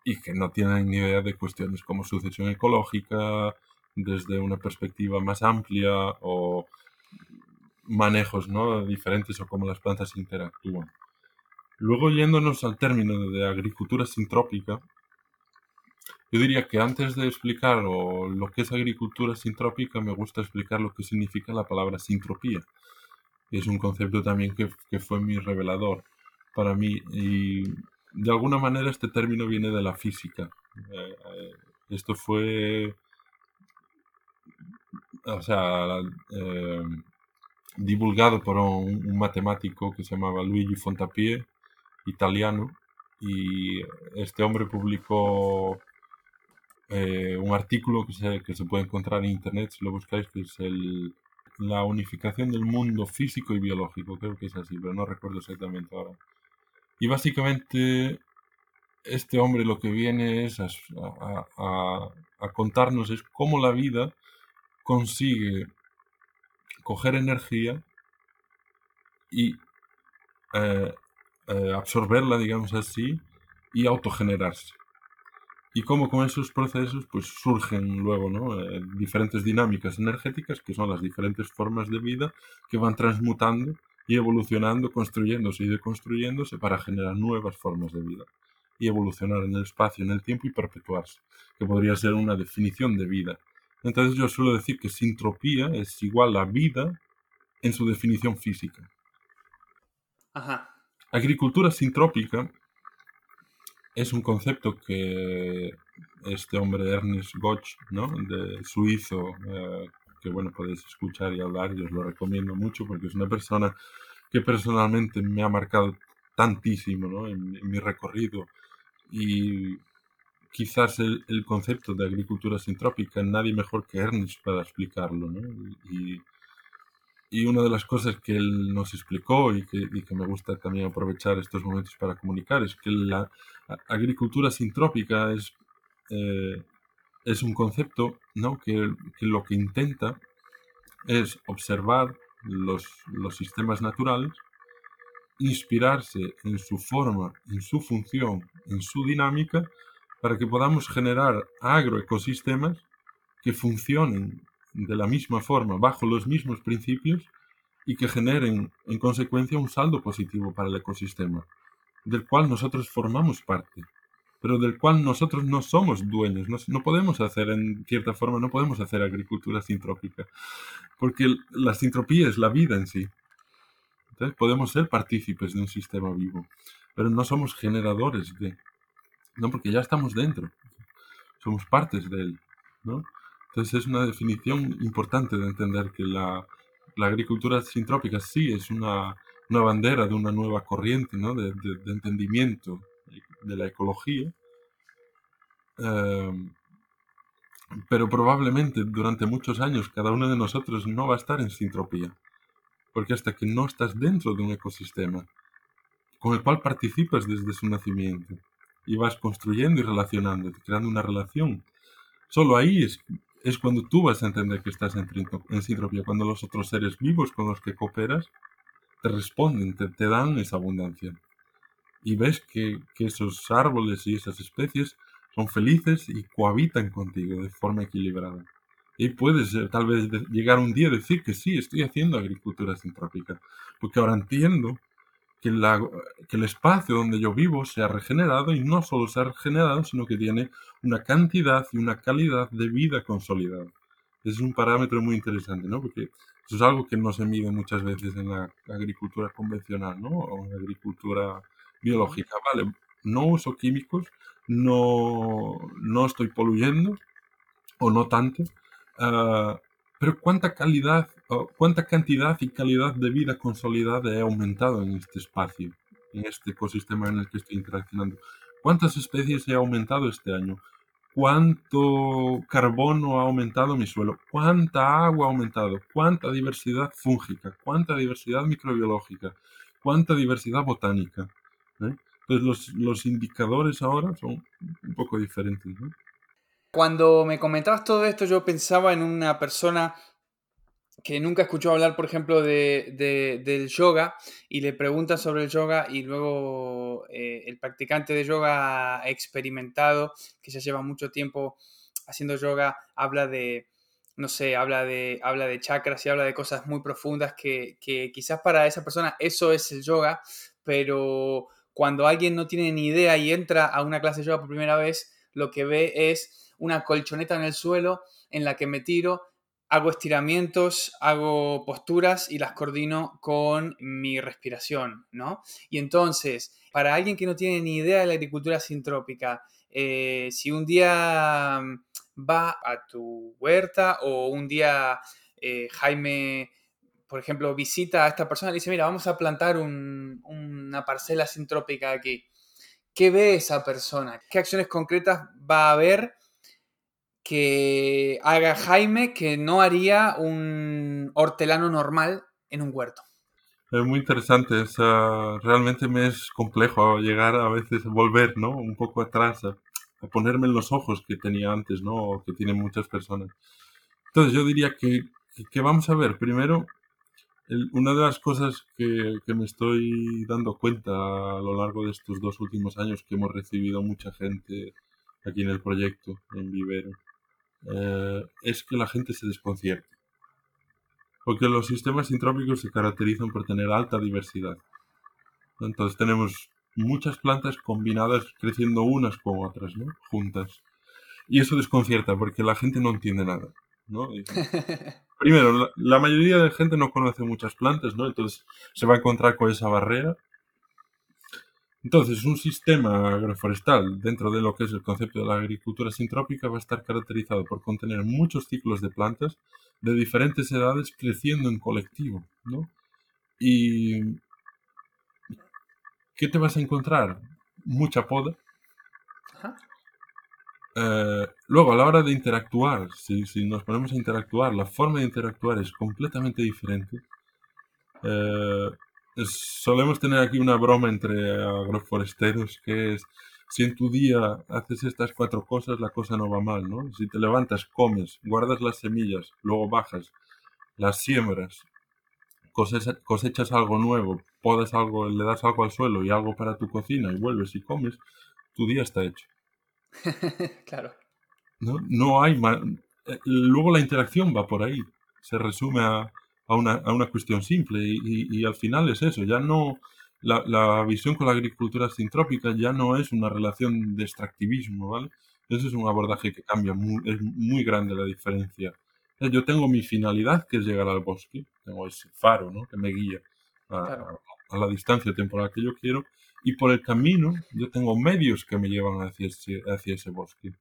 y que no tienen ni idea de cuestiones como sucesión ecológica, desde una perspectiva más amplia o manejos ¿no? diferentes o cómo las plantas interactúan. Luego yéndonos al término de agricultura sintrópica, yo diría que antes de explicar lo que es agricultura sintrópica, me gusta explicar lo que significa la palabra sintropía. Es un concepto también que, que fue muy revelador para mí y de alguna manera este término viene de la física. Eh, eh, esto fue, o sea, eh, divulgado por un, matemático que se llamaba Luigi Fontapie, italiano, y este hombre publicó eh, un artículo que se, que se puede encontrar en internet si lo buscáis, que es el, la unificación del mundo físico y biológico, creo que es así, pero no recuerdo exactamente ahora. Y básicamente este hombre lo que viene es a, a, contarnos es cómo la vida consigue coger energía y eh, eh, absorberla, digamos así, y autogenerarse y cómo con esos procesos pues surgen luego ¿no? Eh, diferentes dinámicas energéticas que son las diferentes formas de vida que van transmutando y evolucionando, construyéndose y deconstruyéndose para generar nuevas formas de vida y evolucionar en el espacio, en el tiempo y perpetuarse, que podría ser una definición de vida. Entonces yo suelo decir que sintropía es igual a vida en su definición física. Ajá. Agricultura sintrópica es un concepto que este hombre Ernest Goch, ¿no? de suizo, eh, que bueno, podéis escuchar y hablar, y os lo recomiendo mucho porque es una persona que personalmente me ha marcado tantísimo ¿no? en, en mi recorrido y quizás el, concepto de agricultura sintrópica, nadie mejor que Ernest para explicarlo. ¿no? Y, una de las cosas que él nos explicó y que, y que, me gusta también aprovechar estos momentos para comunicar es que la agricultura sintrópica es, eh, es un concepto ¿no? que, que, lo que intenta es observar los, los sistemas naturales, inspirarse en su forma, en su función, en su dinámica, para que podamos generar agroecosistemas que funcionen de la misma forma, bajo los mismos principios y que generen en consecuencia un saldo positivo para el ecosistema, del cual nosotros formamos parte, pero del cual nosotros no somos dueños, no, no podemos hacer en cierta forma, no podemos hacer agricultura sintrópica, porque la sintropía es la vida en sí. Entonces podemos ser partícipes de un sistema vivo, pero no somos generadores de, no porque ya estamos dentro, somos partes de él, ¿no? Entonces es una definición importante de entender que la, la agricultura sintrópica sí es una, una, bandera de una nueva corriente ¿no? de, de, entendimiento de la ecología, eh, pero probablemente durante muchos años cada uno de nosotros no va a estar en sintropía, porque hasta que no estás dentro de un ecosistema con el cual participas desde su nacimiento y vas construyendo y relacionándote, creando una relación, solo ahí es es cuando tú vas a entender que estás en, en sintropía, cuando los otros seres vivos con los que cooperas te responden, te, te dan esa abundancia. Y ves que, que, esos árboles y esas especies son felices y cohabitan contigo de forma equilibrada. Y puedes tal vez llegar un día a decir que sí, estoy haciendo agricultura sintrópica, porque ahora entiendo que, la, que el espacio donde yo vivo se ha regenerado y no solo se ha regenerado, sino que tiene una cantidad y una calidad de vida consolidada. Es un parámetro muy interesante, ¿no? Porque eso es algo que no se mide muchas veces en la agricultura convencional, ¿no? O en la agricultura biológica. Vale, no uso químicos, no, no estoy poluyendo, o no tanto, ah, pero cuánta calidad, cuánta cantidad y calidad de vida consolidada he aumentado en este espacio, en este ecosistema en el que estoy interaccionando. ¿Cuántas especies he aumentado este año? ¿Cuánto carbono ha aumentado mi suelo? ¿Cuánta agua ha aumentado? ¿Cuánta diversidad fúngica? ¿Cuánta diversidad microbiológica? ¿Cuánta diversidad botánica? ¿Eh? Pues los, los, indicadores ahora son un poco diferentes. ¿no? Cuando me comentabas todo esto, yo pensaba en una persona que nunca escuchó hablar, por ejemplo, de, del yoga y le preguntan sobre el yoga y luego eh, el practicante de yoga experimentado, que ya lleva mucho tiempo haciendo yoga, habla de, no sé, habla de, habla de chakras y habla de cosas muy profundas que quizás para esa persona eso es el yoga, pero cuando alguien no tiene ni idea y entra a una clase de yoga por primera vez, lo que ve es una colchoneta en el suelo en la que me tiro, hago estiramientos, hago posturas y las coordino con mi respiración, ¿no? Y entonces, para alguien que no tiene ni idea de la agricultura sintrópica, eh, si un día mm, va a tu huerta o un día eh, Jaime, por ejemplo, visita a esta persona y dice, mira, vamos a plantar una parcela sintrópica aquí. ¿Qué ve esa persona? ¿Qué acciones concretas va a haber que haga Jaime que no haría un hortelano normal en un huerto. Es muy interesante, realmente me es complejo llegar a veces, volver, ¿no? Un poco atrás, a, ponerme en los ojos que tenía antes, ¿no? O que tienen muchas personas. Entonces yo diría que, que vamos a ver, primero, una de las cosas que, que, me estoy dando cuenta a lo largo de estos dos últimos años que hemos recibido mucha gente aquí en el proyecto, en Vivero, eh, es que la gente se desconcierte. Porque los sistemas sintrópicos se caracterizan por tener alta diversidad. Entonces tenemos muchas plantas combinadas creciendo unas con otras, ¿no? Juntas. Y eso desconcierta porque la gente no entiende nada, ¿no? [LAUGHS] primero, la, mayoría de gente no conoce muchas plantas, ¿no? Entonces se va a encontrar con esa barrera entonces, un sistema agroforestal dentro de lo que es el concepto de la agricultura sintrópica va a estar caracterizado por contener muchos ciclos de plantas de diferentes edades creciendo en colectivo, ¿no? Y ¿qué te vas a encontrar? Mucha poda. Eh, luego, a la hora de interactuar, si, nos ponemos a interactuar, la forma de interactuar es completamente diferente. Eh, solemos tener aquí una broma entre agroforesteros que es si en tu día haces estas cuatro cosas la cosa no va mal, ¿no? Si te levantas, comes, guardas las semillas, luego bajas, las siembras, cosechas, algo nuevo, podas algo, le das algo al suelo y algo para tu cocina y vuelves y comes, tu día está hecho. [LAUGHS] claro. No, no hay más. Eh, luego la interacción va por ahí. Se resume a, a una, a una cuestión simple y, y, al final es eso, ya no, la, la, visión con la agricultura sintrópica ya no es una relación de extractivismo, ¿vale? Ese es un abordaje que cambia, muy, es muy grande la diferencia. Yo tengo mi finalidad, que es llegar al bosque, tengo ese faro, ¿no? Que me guía a, a la distancia temporal que yo quiero, y por el camino yo tengo medios que me llevan hacia ese, hacia ese bosque.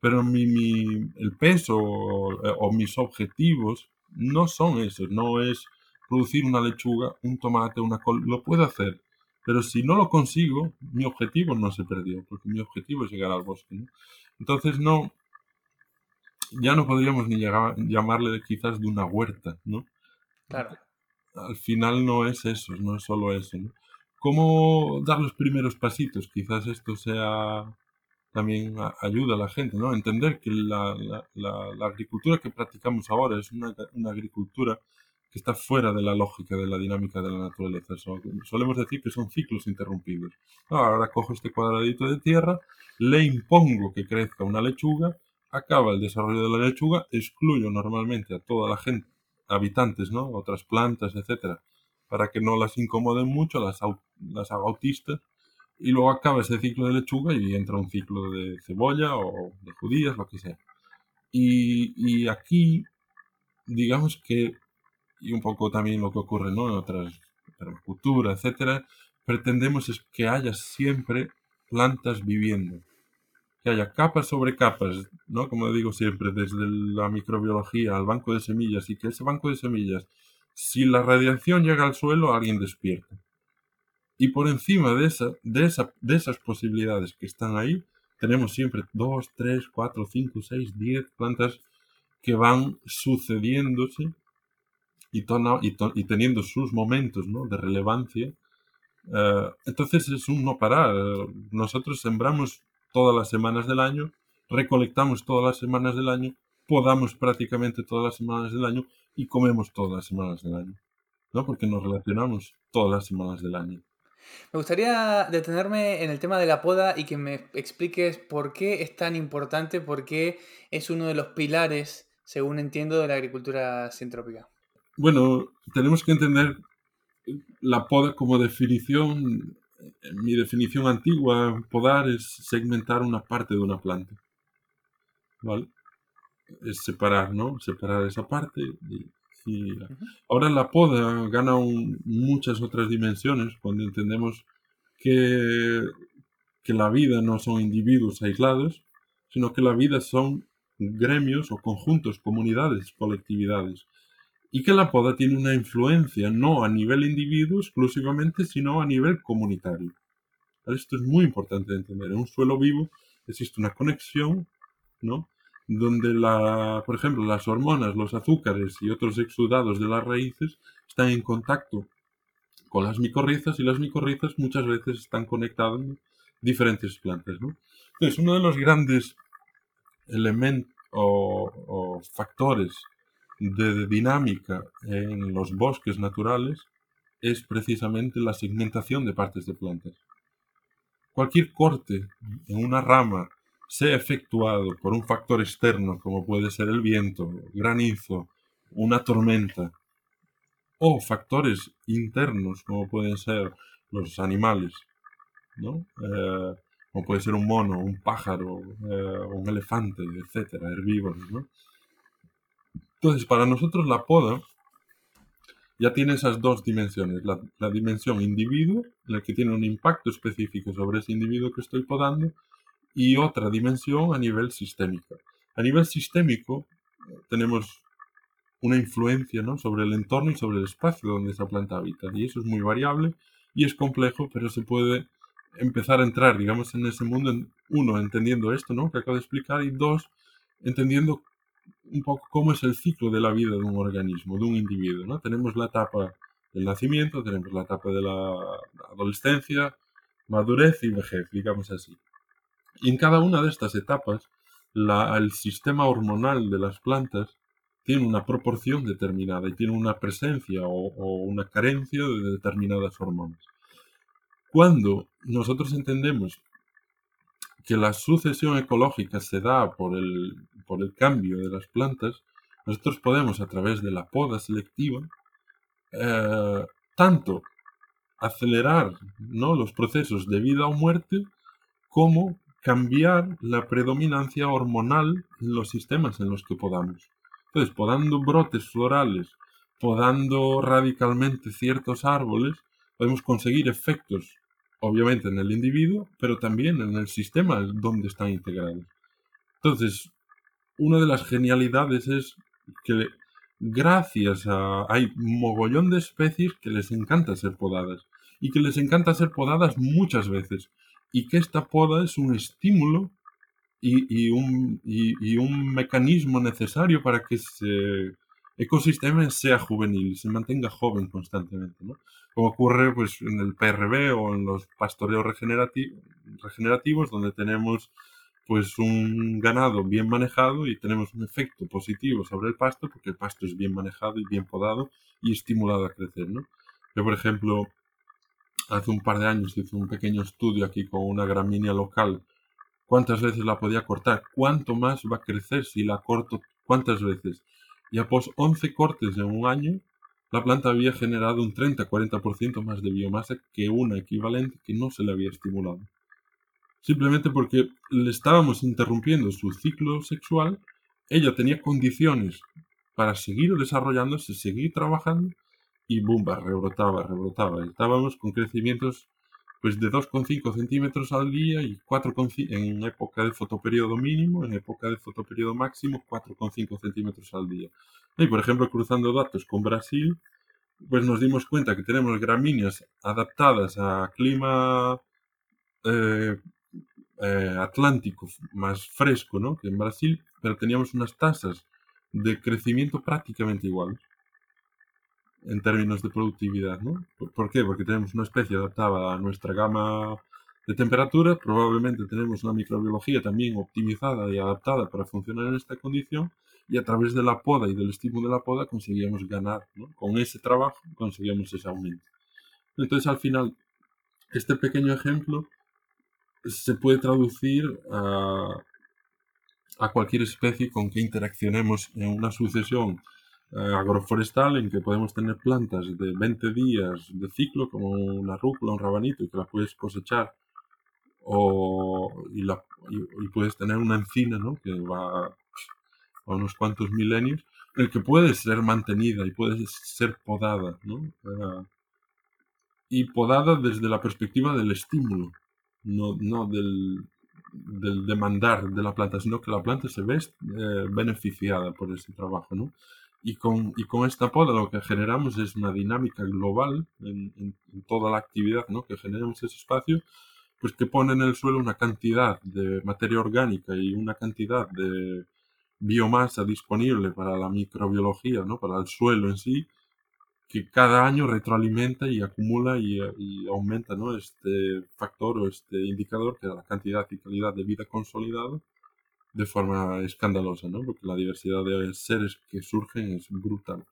Pero mi, mi, el peso o, o mis objetivos no son esos, no es producir una lechuga, un tomate, una col, lo puedo hacer, pero si no lo consigo, mi objetivo no se perdió, porque mi objetivo es llegar al bosque. ¿no? Entonces no, ya no podríamos ni llegar, llamarle quizás de una huerta, ¿no? Claro. Al final no es eso, no es solo eso, ¿no? ¿Cómo dar los primeros pasitos? Quizás esto sea también ayuda a la gente, ¿no? Entender que la, agricultura que practicamos ahora es una, agricultura que está fuera de la lógica de la dinámica de la naturaleza. solemos decir que son ciclos interrumpidos. Ahora cojo este cuadradito de tierra, le impongo que crezca una lechuga, acaba el desarrollo de la lechuga, excluyo normalmente a toda la gente, habitantes, ¿no? Otras plantas, etcétera, para que no las incomoden mucho, las, las autistas, y luego acaba ese ciclo de lechuga y entra un ciclo de cebolla o de judías, lo que sea. Y, y aquí, digamos que, y un poco también lo que ocurre ¿no? en otras permacultura, etcétera, pretendemos es que haya siempre plantas viviendo que haya capas sobre capas, ¿no? Como digo siempre, desde la microbiología al banco de semillas y que ese banco de semillas, si la radiación llega al suelo, alguien despierta. Y por encima de, esa, de, esa, de esas posibilidades que están ahí, tenemos siempre dos, tres, cuatro, cinco, seis, diez plantas que van sucediéndose y, y, teniendo sus momentos ¿no? de relevancia. Eh, entonces es un no parar. Nosotros sembramos todas las semanas del año, recolectamos todas las semanas del año, podamos prácticamente todas las semanas del año y comemos todas las semanas del año, ¿no? Porque nos relacionamos todas las semanas del año. Me gustaría detenerme en el tema de la poda y que me expliques por qué es tan importante, por qué es uno de los pilares, según entiendo, de la agricultura sintrópica. Bueno, tenemos que entender la poda como definición mi definición antigua, podar es segmentar una parte de una planta. ¿Vale? Es separar, ¿no? Separar esa parte. Y, Ahora la poda gana muchas otras dimensiones cuando entendemos que, que la vida no son individuos aislados, sino que la vida son gremios o conjuntos, comunidades, colectividades y que la poda tiene una influencia no a nivel individuo exclusivamente, sino a nivel comunitario. Esto es muy importante de entender. En un suelo vivo existe una conexión, ¿no? Donde, la, por ejemplo, las hormonas, los azúcares y otros exudados de las raíces están en contacto con las micorrizas y las micorrizas muchas veces están conectadas en diferentes plantas, ¿no? Entonces, uno de los grandes elementos o, o factores de dinámica en los bosques naturales es precisamente la segmentación de partes de plantas. Cualquier corte en una rama sea efectuado por un factor externo como puede ser el viento, granizo, una tormenta, o factores internos como pueden ser los animales, ¿no? Eh, como puede ser un mono, un pájaro, eh, un elefante, etcétera, herbívoros, ¿no? Entonces, para nosotros la poda ya tiene esas dos dimensiones. La, dimensión individuo, en la que tiene un impacto específico sobre ese individuo que estoy podando, y otra dimensión a nivel sistémico. A nivel sistémico tenemos una influencia ¿no? sobre el entorno y sobre el espacio donde esa planta habita. Y eso es muy variable y es complejo, pero se puede empezar a entrar, digamos, en ese mundo, uno, entendiendo esto, ¿no? Que acabo de explicar, y dos, entendiendo un poco cómo es el ciclo de la vida de un organismo, de un individuo. ¿no? Tenemos la etapa del nacimiento, tenemos la etapa de la adolescencia, madurez y vejez, digamos así. Y en cada una de estas etapas, el sistema hormonal de las plantas tiene una proporción determinada y tiene una presencia o una carencia de determinadas hormonas. Cuando nosotros entendemos que la sucesión ecológica se da por el, por el cambio de las plantas, nosotros podemos a través de la poda selectiva eh, tanto acelerar ¿no? los procesos de vida o muerte como cambiar la predominancia hormonal en los sistemas en los que podamos. Entonces, podando brotes florales, podando radicalmente ciertos árboles, podemos conseguir efectos obviamente en el individuo, pero también en el sistema donde están integrados. Entonces, una de las genialidades es que gracias a... hay mogollón de especies que les encanta ser podadas y que les encanta ser podadas muchas veces y que esta poda es un estímulo y, un, y un mecanismo necesario para que ese ecosistema sea juvenil y se mantenga joven constantemente. ¿no? como ocurre pues, en el PRB o en los pastoreos regenerativos, donde tenemos pues un ganado bien manejado y tenemos un efecto positivo sobre el pasto porque el pasto es bien manejado y bien podado y estimulado a crecer. ¿no? Yo, por ejemplo, hace un par de años hice un pequeño estudio aquí con una gramínea local cuántas veces la podía cortar, cuánto más va a crecer si la corto, cuántas veces. Y após 11 cortes en un año, la planta había generado un 30-40% más de biomasa que una equivalente que no se le había estimulado. Simplemente porque le estábamos interrumpiendo su ciclo sexual, ella tenía condiciones para seguir desarrollándose, seguir trabajando y bumba, rebrotaba, rebrotaba. Estábamos con crecimientos pues de 2,5 centímetros al día y 4,5 en época de fotoperiodo mínimo, en época de fotoperiodo máximo 4,5 centímetros al día. Y por ejemplo, cruzando datos con Brasil, pues nos dimos cuenta que tenemos gramíneas adaptadas a clima eh, eh, atlántico más fresco ¿no? que en Brasil, pero teníamos unas tasas de crecimiento prácticamente iguales en términos de productividad, ¿no? ¿Por qué? Porque tenemos una especie adaptada a nuestra gama de temperatura, probablemente tenemos una microbiología también optimizada y adaptada para funcionar en esta condición y a través de la poda y del estímulo de la poda conseguíamos ganar, ¿no? Con ese trabajo conseguíamos ese aumento. Entonces al final, este pequeño ejemplo se puede traducir a, a cualquier especie con que interaccionemos en una sucesión agroforestal en que podemos tener plantas de 20 días de ciclo, como una rúcula, un rabanito, y que la puedes cosechar, o, y, puedes tener una encina, ¿no? Que va a unos cuantos milenios, en el que puede ser mantenida y puede ser podada, ¿no? Eh, y podada desde la perspectiva del estímulo, no, no del, del demandar de la planta, sino que la planta se ve eh, beneficiada por ese trabajo, ¿no? Y con, y con esta poda lo que generamos es una dinámica global en, toda la actividad ¿no? que generamos ese espacio, pues que pone en el suelo una cantidad de materia orgánica y una cantidad de biomasa disponible para la microbiología, ¿no? para el suelo en sí, que cada año retroalimenta y acumula y, y, aumenta ¿no? este factor o este indicador que es la cantidad y calidad de vida consolidada de forma escandalosa, ¿no? Porque la diversidad de seres que surgen es brutal.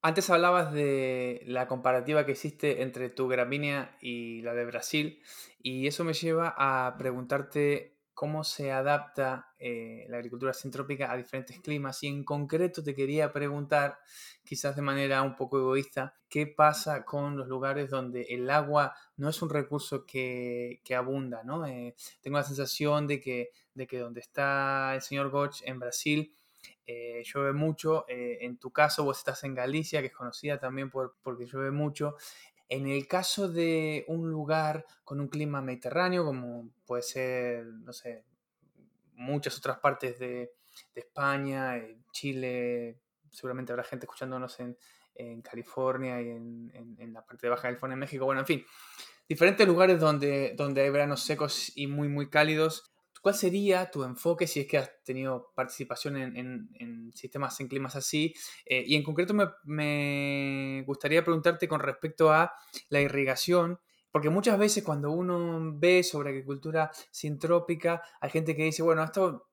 Antes hablabas de la comparativa que existe entre tu gramínea y la de Brasil, y eso me lleva a preguntarte cómo se adapta eh, la agricultura sintrópica a diferentes climas. Y en concreto te quería preguntar, quizás de manera un poco egoísta, qué pasa con los lugares donde el agua no es un recurso que, abunda. ¿no? Eh, tengo la sensación de que, de que donde está el señor Goch en Brasil, eh, llueve mucho. en tu caso, vos estás en Galicia, que es conocida también por, porque llueve mucho. En el caso de un lugar con un clima mediterráneo, como puede ser, no sé, muchas otras partes de, España, Chile, seguramente habrá gente escuchándonos en, California y en, la parte de Baja California, en México, bueno, en fin, diferentes lugares donde, donde hay veranos secos y muy, muy cálidos. ¿Cuál sería tu enfoque si es que has tenido participación en, sistemas en climas así? Eh, y en concreto me, gustaría preguntarte con respecto a la irrigación, porque muchas veces cuando uno ve sobre agricultura sintrópica, hay gente que dice, bueno, esto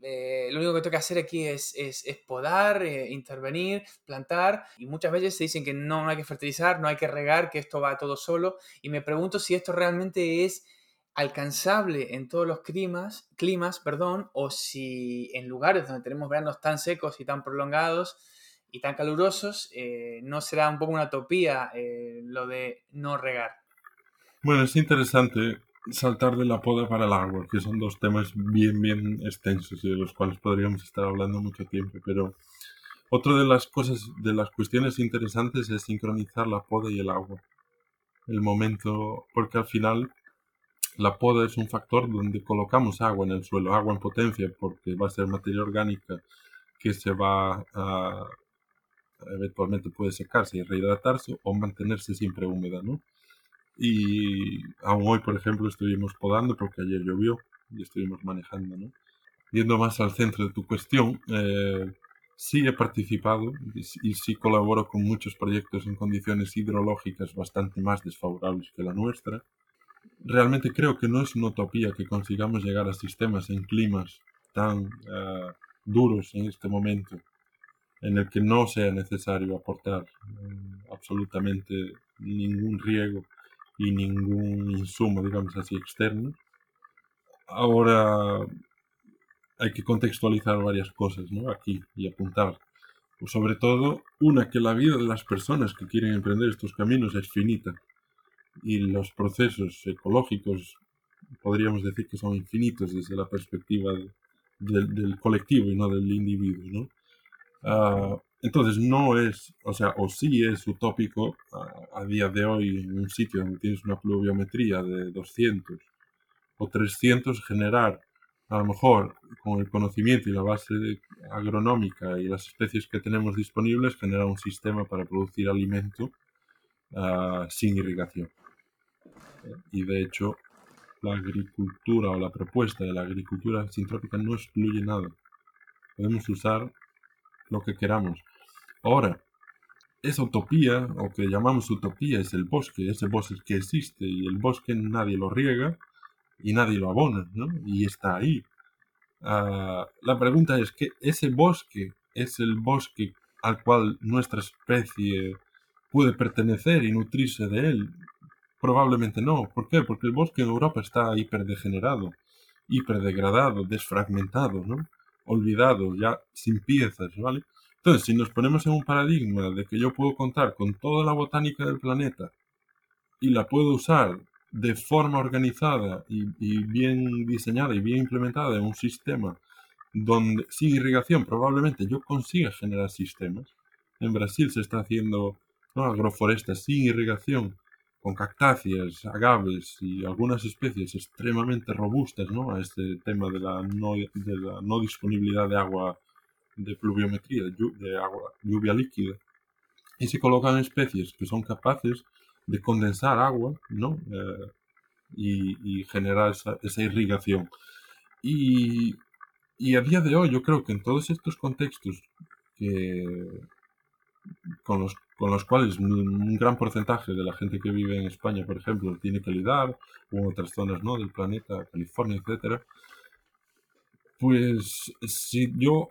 eh, lo único que tengo que hacer aquí es, es, podar, eh, intervenir, plantar, y muchas veces se dicen que no, no hay que fertilizar, no hay que regar, que esto va todo solo, y me pregunto si esto realmente es alcanzable en todos los climas, climas perdón, o si en lugares donde tenemos veranos tan secos y tan prolongados y tan calurosos, eh, no será un poco una utopía eh, lo de no regar. Bueno, es interesante saltar de la poda para el agua, que son dos temas bien, bien extensos y de los cuales podríamos estar hablando mucho tiempo, pero otra de las cosas, de las cuestiones interesantes es sincronizar la poda y el agua. El momento, porque al final la poda es un factor donde colocamos agua en el suelo, agua en potencia, porque va a ser materia orgánica que se va a, eventualmente puede secarse y rehidratarse o mantenerse siempre húmeda, ¿no? Y aún hoy, por ejemplo, estuvimos podando porque ayer llovió y estuvimos manejando, ¿no? Yendo más al centro de tu cuestión, eh, sí he participado y sí colaboro con muchos proyectos en condiciones hidrológicas bastante más desfavorables que la nuestra realmente creo que no es una utopía que consigamos llegar a sistemas en climas tan eh, duros en este momento, en el que no sea necesario aportar eh, absolutamente ningún riego y ningún insumo, digamos así, externo, Ahora hay que contextualizar varias cosas ¿no? aquí y apuntar. Pues sobre todo, una, que la vida de las personas que quieren emprender estos caminos es finita y los procesos ecológicos podríamos decir que son infinitos desde la perspectiva del colectivo y no del individuo. ¿no? Ah, entonces no es, o sea, o sí es utópico a, a, día de hoy en un sitio donde tienes una pluviometría de 200 o 300 generar a lo mejor con el conocimiento y la base agronómica y las especies que tenemos disponibles generar un sistema para producir alimento uh, sin irrigación. Y de hecho la agricultura o la propuesta de la agricultura sintrópica no excluye nada. Podemos usar lo que queramos. Ahora, esa utopía, o que llamamos utopía, es el bosque, ese bosque que existe y el bosque nadie lo riega y nadie lo abona, ¿no? Y está ahí. Uh, la pregunta es que ese bosque es el bosque al cual nuestra especie puede pertenecer y nutrirse de él. Probablemente no. ¿Por qué? Porque el bosque en Europa está hiperdegenerado, hiperdegradado, desfragmentado, ¿no? olvidado, ya sin piezas, ¿vale? Entonces, si nos ponemos en un paradigma de que yo puedo contar con toda la botánica del planeta y la puedo usar de forma organizada y, bien diseñada y bien implementada en un sistema donde sin irrigación probablemente yo consiga generar sistemas. En Brasil se está haciendo ¿no? agroforestas sin irrigación con cactáceas, agaves y algunas especies extremadamente robustas ¿no? a este tema de la, no, disponibilidad de agua, de pluviometría, de agua, lluvia líquida. Y se colocan especies que son capaces de condensar agua ¿no? Eh, y, y, generar esa, esa irrigación. Y, y a día de hoy yo creo que en todos estos contextos que, con los, con los cuales un gran porcentaje de la gente que vive en España, por ejemplo, tiene que lidiar, o en otras zonas ¿no? del planeta, California, etcétera, pues si yo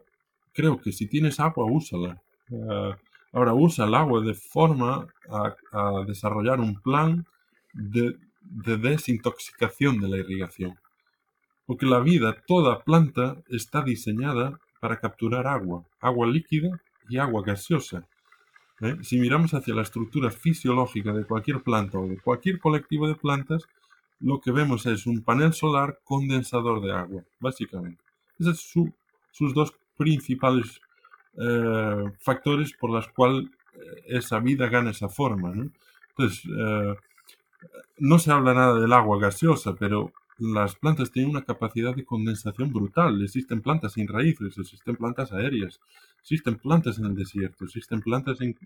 creo que si tienes agua, úsala. Uh, ahora usa el agua de forma a, a desarrollar un plan de, de, desintoxicación de la irrigación. Porque la vida, toda planta, está diseñada para capturar agua, agua líquida y agua gaseosa. ¿Eh? Si miramos hacia la estructura fisiológica de cualquier planta o de cualquier colectivo de plantas, lo que vemos es un panel solar condensador de agua, básicamente. Esos son sus dos principales eh, factores por los cuales eh, esa vida gana esa forma. Entonces, no se habla nada del agua gaseosa, pero las plantas tienen una capacidad de condensación brutal. Existen plantas sin raíces, existen plantas aéreas, existen plantas en el desierto, existen plantas en,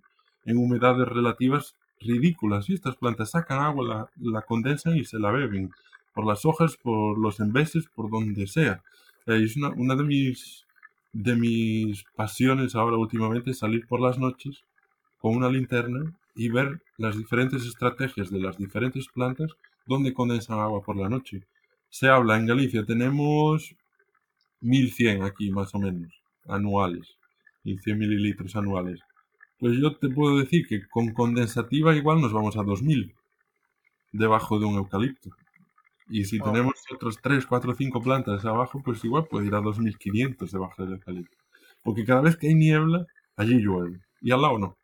en humedades relativas ridículas. Y estas plantas sacan agua, la, condensan y se la beben. Por las hojas, por los embeses, por donde sea. Eh, es una, una de mis de mis pasiones ahora últimamente salir por las noches con una linterna y ver las diferentes estrategias de las diferentes plantas donde condensan agua por la noche se habla en Galicia, tenemos 1100 aquí más o menos, anuales, 1100 mililitros anuales. Pues yo te puedo decir que con condensativa igual nos vamos a 2000 debajo de un eucalipto. Y si tenemos otros 3, 4, 5 plantas abajo, pues igual puede ir a 2500 debajo del eucalipto. Porque cada vez que hay niebla, allí llueve. Y al lado no.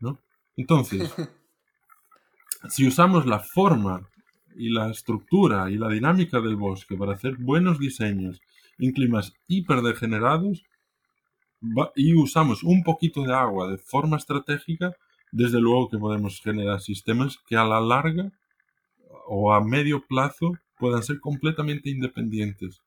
¿no? Entonces, [LAUGHS] si usamos la forma y la estructura y la dinámica del bosque para hacer buenos diseños en climas hiperdegenerados y usamos un poquito de agua de forma estratégica, desde luego que podemos generar sistemas que a la larga o a medio plazo puedan ser completamente independientes.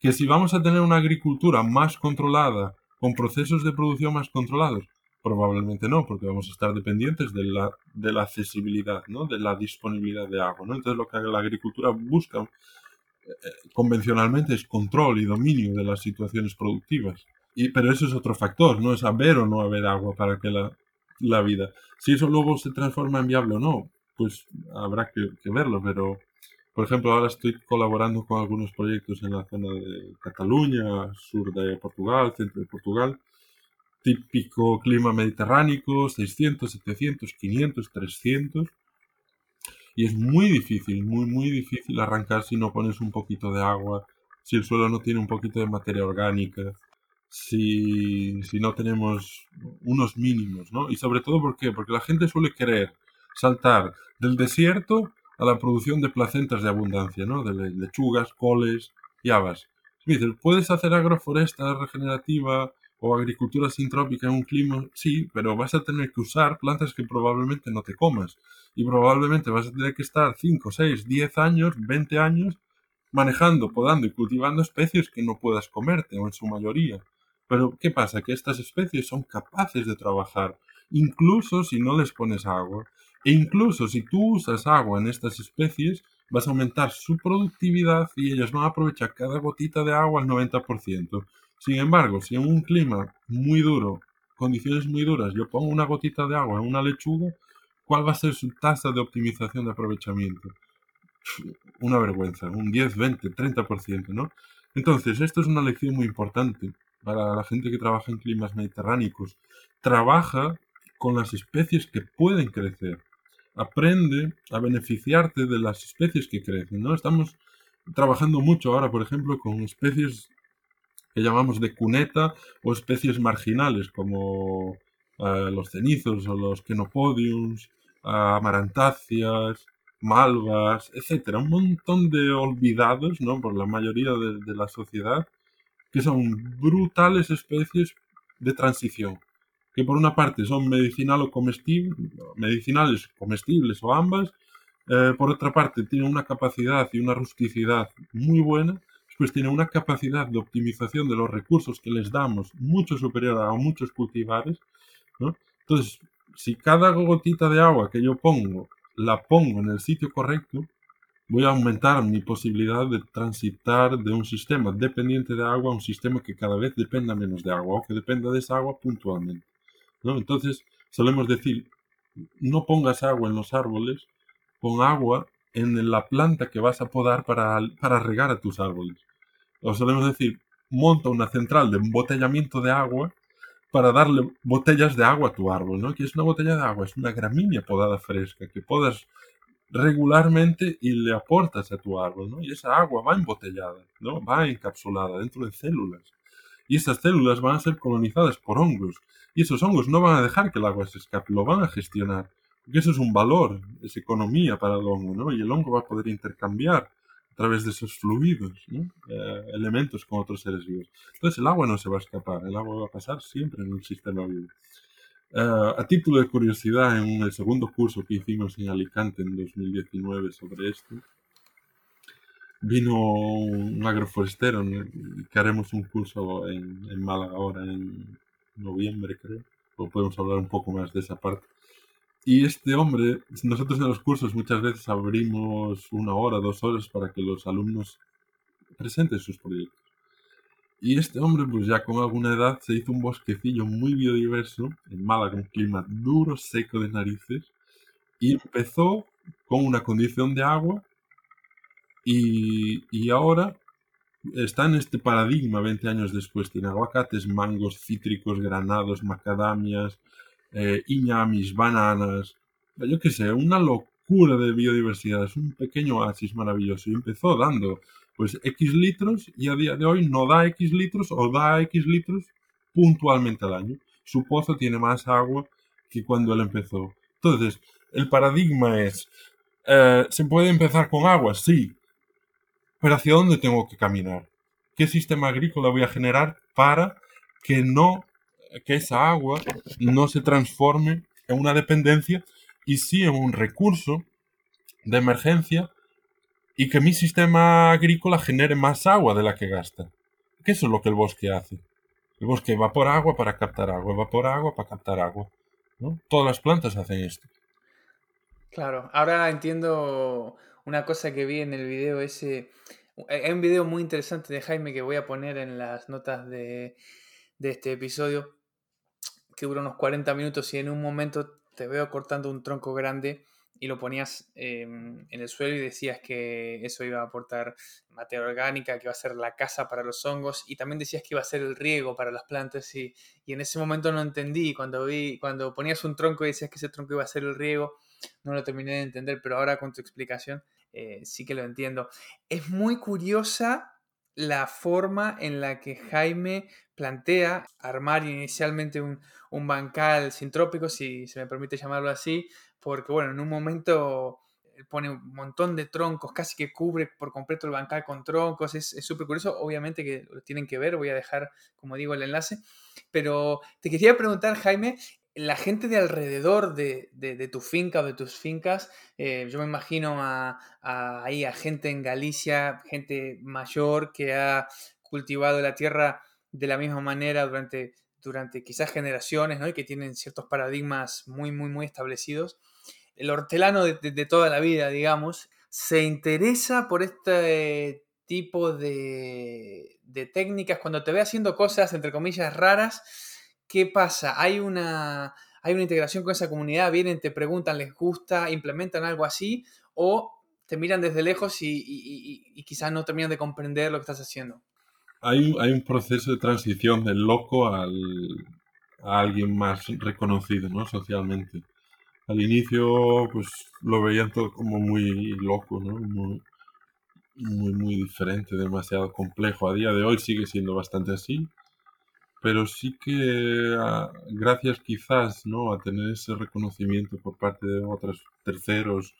Que si vamos a tener una agricultura más controlada, con procesos de producción más controlados, Probablemente no, porque vamos a estar dependientes de la, de la accesibilidad, ¿no? de la disponibilidad de agua. ¿no? Entonces lo que la agricultura busca eh, convencionalmente es control y dominio de las situaciones productivas. Y, pero eso es otro factor, no es haber o no haber agua para que la, la vida. Si eso luego se transforma en viable o no, pues habrá que, que verlo, pero por ejemplo, ahora estoy colaborando con algunos proyectos en la zona de Cataluña, sur de Portugal, centro de Portugal, típico clima mediterráneo, 600, 700, 500, 300. Y es muy difícil, muy, muy difícil arrancar si no pones un poquito de agua, si el suelo no tiene un poquito de materia orgánica, si, si no tenemos unos mínimos, ¿no? Y sobre todo, ¿por qué? Porque la gente suele querer saltar del desierto a la producción de placentas de abundancia, ¿no? De lechugas, coles y habas. Dices, ¿puedes hacer agroforesta regenerativa o agricultura sintrópica en un clima? Sí, pero vas a tener que usar plantas que probablemente no te comas. Y probablemente vas a tener que estar 5, 6, 10 años, 20 años manejando, podando y cultivando especies que no puedas comerte, o en su mayoría. Pero, ¿qué pasa? Que estas especies son capaces de trabajar, incluso si no les pones agua. E incluso si tú usas agua en estas especies, vas a aumentar su productividad y ellas van a aprovechar cada gotita de agua al 90%. Sin embargo, si en un clima muy duro, condiciones muy duras, yo pongo una gotita de agua en una lechuga, ¿cuál va a ser su tasa de optimización de aprovechamiento? Una vergüenza, un 10, 20, 30%, ¿no? Entonces, esto es una lección muy importante para la gente que trabaja en climas mediterráneos. Trabaja con las especies que pueden crecer aprende a beneficiarte de las especies que crecen, ¿no? Estamos trabajando mucho ahora, por ejemplo, con especies que llamamos de cuneta o especies marginales, como eh, los cenizos o los quenopodiums, amarantáceas, malvas, etcétera, un montón de olvidados, ¿no? Por la mayoría de la sociedad, que son brutales especies de transición que por una parte son medicinal o medicinales, comestibles o ambas, eh, por otra parte tienen una capacidad y una rusticidad muy buena, pues tienen una capacidad de optimización de los recursos que les damos mucho superior a muchos cultivares. Entonces, si cada gotita de agua que yo pongo la pongo en el sitio correcto, voy a aumentar mi posibilidad de transitar de un sistema dependiente de agua a un sistema que cada vez dependa menos de agua o que dependa de esa agua puntualmente. Entonces, solemos decir, no pongas agua en los árboles, pon agua en la planta que vas a podar para, para regar a tus árboles. O solemos decir, monta una central de embotellamiento de agua para darle botellas de agua a tu árbol, ¿no? Que es una botella de agua? Es una gramínea podada fresca que podas regularmente y le aportas a tu árbol, ¿no? Y esa agua va embotellada, ¿no? Va encapsulada dentro de células. Y esas células van a ser colonizadas por hongos y esos hongos no van a dejar que el agua se escape, lo van a gestionar. Porque eso es un valor, es economía para el hongo, ¿no? Y el hongo va a poder intercambiar a través de esos fluidos, eh, elementos con otros seres vivos. Entonces el agua no se va a escapar, el agua va a pasar siempre en un sistema vivo. Eh, a título de curiosidad, en el segundo curso que hicimos en Alicante en 2019 sobre esto, vino un agroforestero, que haremos un curso en, en Málaga ahora en noviembre, creo. O podemos hablar un poco más de esa parte. Y este hombre, nosotros en los cursos muchas veces abrimos una hora, dos horas para que los alumnos presenten sus proyectos. Y este hombre, pues ya con alguna edad, se hizo un bosquecillo muy biodiverso en Málaga, un clima duro, seco de narices, y empezó con una condición de agua y, y ahora está en este paradigma 20 años después. Tiene aguacates, mangos, cítricos, granados, macadamias, eh, iñamis, bananas. Yo qué sé, una locura de biodiversidad. Es un pequeño oasis maravilloso. Y empezó dando pues X litros y a día de hoy no da X litros o da X litros puntualmente al año. Su pozo tiene más agua que cuando él empezó. Entonces, el paradigma es, eh, ¿se puede empezar con agua? Sí, pero ¿hacia dónde tengo que caminar? ¿Qué sistema agrícola voy a generar para que no que esa agua no se transforme en una dependencia y sí en un recurso de emergencia y que mi sistema agrícola genere más agua de la que gasta. Que eso es lo que el bosque hace. El bosque evapora agua para captar agua, evapora agua para captar agua. ¿no? Todas las plantas hacen esto. Claro, ahora entiendo una cosa que vi en el video ese. Hay un video muy interesante de Jaime que voy a poner en las notas de, este episodio, que dura unos 40 minutos y en un momento te veo cortando un tronco grande y lo ponías em, en el suelo y decías que eso iba a aportar materia orgánica, que iba a ser la casa para los hongos y también decías que iba a ser el riego para las plantas y, y en ese momento no entendí cuando vi cuando ponías un tronco y decías que ese tronco iba a ser el riego no lo terminé de entender, pero ahora con tu explicación eh, sí que lo entiendo. Es muy curiosa la forma en la que Jaime plantea armar inicialmente un, un bancal sintrópico, si se me permite llamarlo así, porque bueno, en un momento pone un montón de troncos, casi que cubre por completo el bancal con troncos, es súper curioso, obviamente que lo tienen que ver, voy a dejar, como digo, el enlace, pero te quería preguntar, Jaime, la gente de alrededor de, tu finca o de tus fincas, eh, yo me imagino a, ahí a gente en Galicia, gente mayor que ha cultivado la tierra de la misma manera durante, durante quizás generaciones, ¿no? Y que tienen ciertos paradigmas muy, muy, muy establecidos el hortelano de, toda la vida, digamos, se interesa por este tipo de, técnicas, cuando te ve haciendo cosas, entre comillas, raras, ¿qué pasa? Hay una, hay una integración con esa comunidad, vienen, te preguntan, les gusta, implementan algo así, o te miran desde lejos y, quizás no terminan de comprender lo que estás haciendo. Hay, hay un proceso de transición del loco al, a alguien más reconocido ¿no? socialmente al inicio pues lo veían todo como muy loco, ¿no? Muy, muy, diferente, demasiado complejo. A día de hoy sigue siendo bastante así, pero sí que ah, gracias quizás ¿no? a tener ese reconocimiento por parte de otros terceros,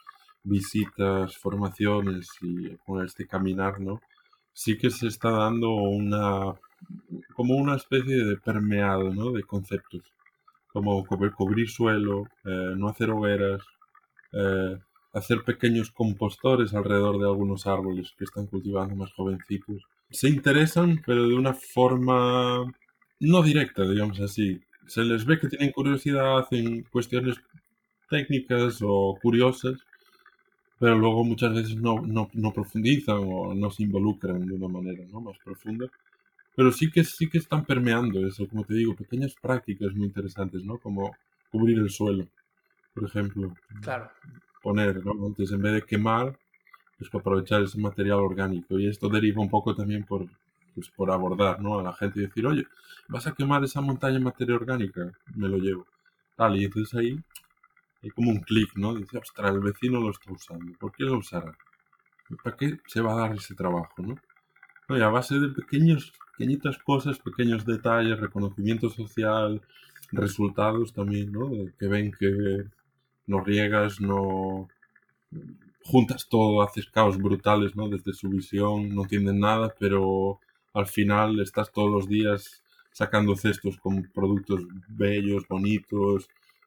visitas, formaciones y con este caminar, ¿no? sí que se está dando una como una especie de permeado ¿no? de conceptos como cubrir suelo, eh, no hacer hogueras, eh, hacer pequeños compostores alrededor de algunos árboles que están cultivando más jovencitos. Se interesan, pero de una forma no directa, digamos así. Se les ve que tienen curiosidad en cuestiones técnicas o curiosas, pero luego muchas veces no, no profundizan o no se involucran de una manera ¿no? más profunda. Pero sí que, sí que están permeando eso, como te digo, pequeñas prácticas muy interesantes, ¿no? Como cubrir el suelo, por ejemplo. Claro. Poner, ¿no? Antes, en vez de quemar, pues aprovechar ese material orgánico. Y esto deriva un poco también por, pues, por abordar, ¿no? A la gente y decir, oye, vas a quemar esa montaña en materia orgánica, me lo llevo. Tal, y entonces ahí hay como un clic, ¿no? Dice, ostras, el vecino lo está usando, ¿por qué lo usará? ¿Para qué se va a dar ese trabajo, no? y a base de pequeños pequeñitas cosas, pequeños detalles, reconocimiento social, resultados también, ¿no? Que ven que no riegas, no juntas todo, haces caos brutales, ¿no? Desde su visión, no entienden nada, pero al final estás todos los días sacando cestos con productos bellos, bonitos.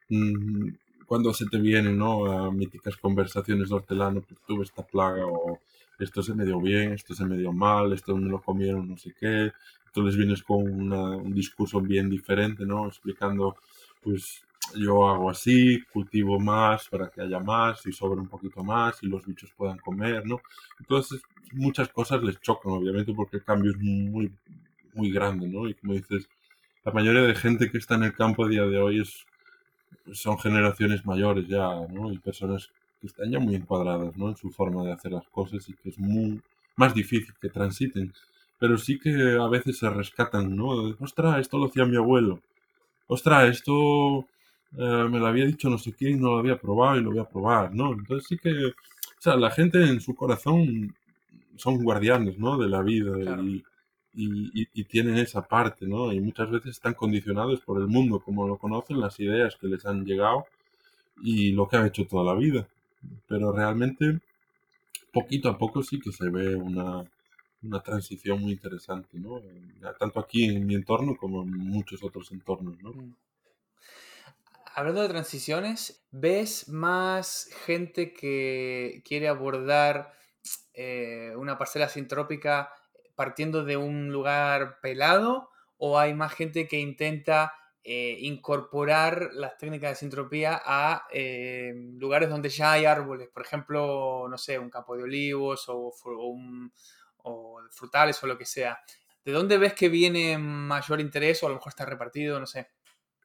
Mm, cuando se te vienen, ¿no? A míticas conversaciones de hortelano, pues tuve esta plaga o esto se me dio bien, esto se me dio mal, esto me lo comieron no sé qué. Entonces vienes con un discurso bien diferente, ¿no? Explicando, pues yo hago así, cultivo más para que haya más y sobre un poquito más y los bichos puedan comer, ¿no? Entonces muchas cosas les chocan, obviamente, porque el cambio es muy, muy grande, ¿no? Y como dices, la mayoría de gente que está en el campo a día de hoy es, son generaciones mayores ya, ¿no? Y personas que están ya muy encuadradas ¿no? en su forma de hacer las cosas y que es muy más difícil que transiten. Pero sí que a veces se rescatan, ¿no? Ostras, esto lo hacía mi abuelo. Ostras, esto eh, me lo había dicho no sé quién y no lo había probado y lo voy a probar, ¿no? Entonces sí que, o sea, la gente en su corazón son guardianes, ¿no? De la vida y, y, y, tienen esa parte, ¿no? Y muchas veces están condicionados por el mundo, como lo conocen, las ideas que les han llegado y lo que han hecho toda la vida pero realmente poquito a poco sí que se ve una, una transición muy interesante, ¿no? Tanto aquí en mi entorno como en muchos otros entornos, ¿no? Mm. Hablando de transiciones, ¿ves más gente que quiere abordar eh, una parcela sintrópica partiendo de un lugar pelado? ¿O hay más gente que intenta eh, incorporar las técnicas de sintropía a eh, lugares donde ya hay árboles, por ejemplo, no sé, un campo de olivos o, frutales o lo que sea. ¿De dónde ves que viene mayor interés o a lo mejor está repartido? No sé.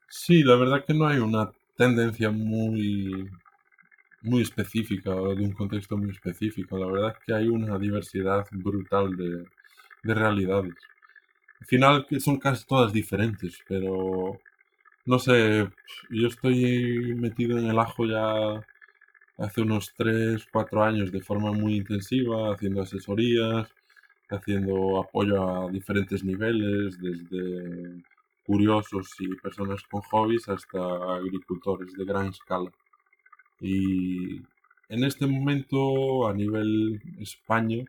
Sí, la verdad que no hay una tendencia muy, muy específica o de un contexto muy específico. La verdad es que hay una diversidad brutal de realidades. Al final son casi todas diferentes, pero no sé, yo estoy metido en el ajo ya hace unos 3, 4 años de forma muy intensiva, haciendo asesorías, haciendo apoyo a diferentes niveles, desde curiosos y personas con hobbies hasta agricultores de gran escala. Y en este momento, a nivel España,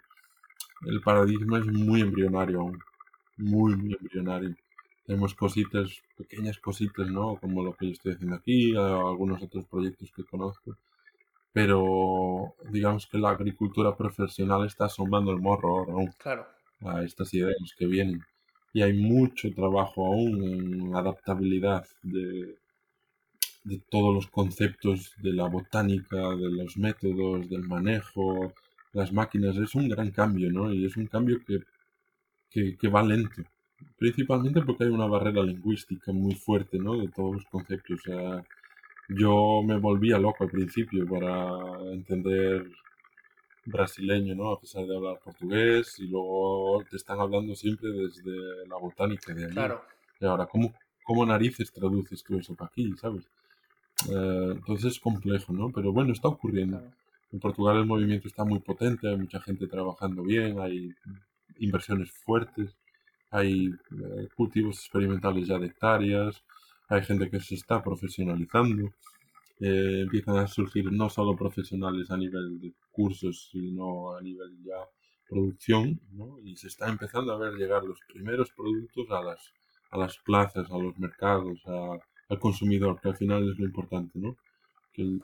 el paradigma es muy embrionario aún, muy, muy embrionario. Tenemos cositas, pequeñas cositas, ¿no? Como lo que yo estoy haciendo aquí, algunos otros proyectos que conozco. Pero digamos que la agricultura profesional está asomando el morro ahora aún. Claro. A estas ideas que vienen. Y hay mucho trabajo aún en adaptabilidad de, de todos los conceptos de la botánica, de los métodos, del manejo, las máquinas. Es un gran cambio, ¿no? Y es un cambio que, que, que va lento principalmente porque hay una barrera lingüística muy fuerte, ¿no? De todos los conceptos. yo me volvía loco al principio para entender brasileño, ¿no? A pesar de hablar portugués y luego te están hablando siempre desde la botánica de allí. Claro. Y ahora, ¿cómo, cómo narices traduces tú eso para aquí, sabes? Eh, entonces es complejo, ¿no? Pero bueno, está ocurriendo. En Portugal el movimiento está muy potente, hay mucha gente trabajando bien, hay inversiones fuertes hay eh, cultivos experimentales ya de hectáreas, hay gente que se está profesionalizando, eh, empiezan a surgir no solo profesionales a nivel de cursos, sino a nivel ya producción, ¿no? y se está empezando a ver llegar los primeros productos a las, a las plazas, a los mercados, al consumidor, que al final es lo importante, ¿no? que,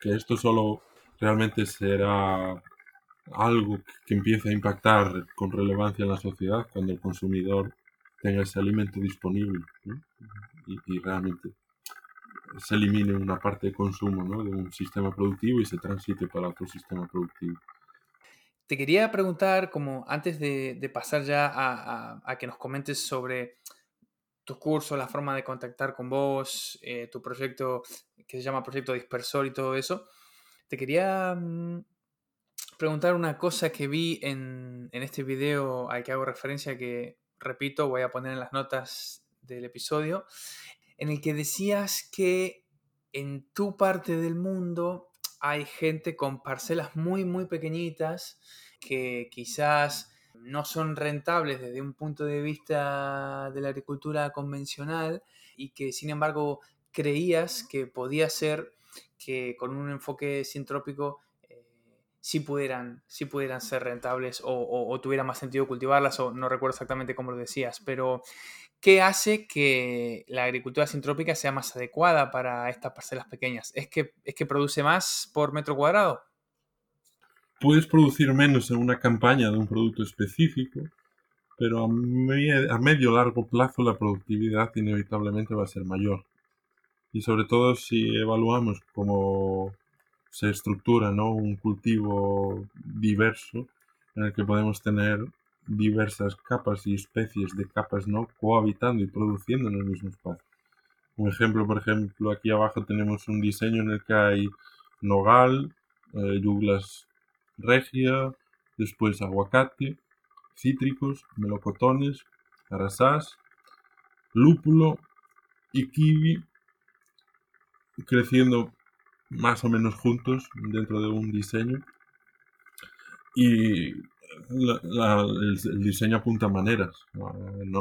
que esto solo realmente será algo que empiece a impactar con relevancia en la sociedad cuando el consumidor tenga ese alimento disponible y, realmente se elimine una parte de consumo de un sistema productivo y se transite para otro sistema productivo. Te quería preguntar, como antes de, pasar ya a, que nos comentes sobre tu curso, la forma de contactar con vos, eh, tu proyecto que se llama Proyecto Dispersor y todo eso, te quería mm, preguntar una cosa que vi en, este video al que hago referencia, que repito, voy a poner en las notas del episodio, en el que decías que en tu parte del mundo hay gente con parcelas muy, muy pequeñitas que quizás no son rentables desde un punto de vista de la agricultura convencional y que sin embargo creías que podía ser que con un enfoque sintrópico si pudieran, si pudieran ser rentables o, tuviera más sentido cultivarlas, o no recuerdo exactamente cómo lo decías, pero ¿qué hace que la agricultura sintrópica sea más adecuada para estas parcelas pequeñas? ¿Es que, es que produce más por metro cuadrado? Puedes producir menos en una campaña de un producto específico, pero a, medio, a medio largo plazo la productividad inevitablemente va a ser mayor. Y sobre todo si evaluamos como se estructura ¿no? un cultivo diverso en el que podemos tener diversas capas y especies de capas no cohabitando y produciendo en el mismo espacio. Un ejemplo, por ejemplo, aquí abajo tenemos un diseño en el que hay nogal, eh, yuglas regia, después aguacate, cítricos, melocotones, arasás, lúpulo y kiwi creciendo más o menos juntos dentro de un diseño. Y el, diseño apunta maneras. No,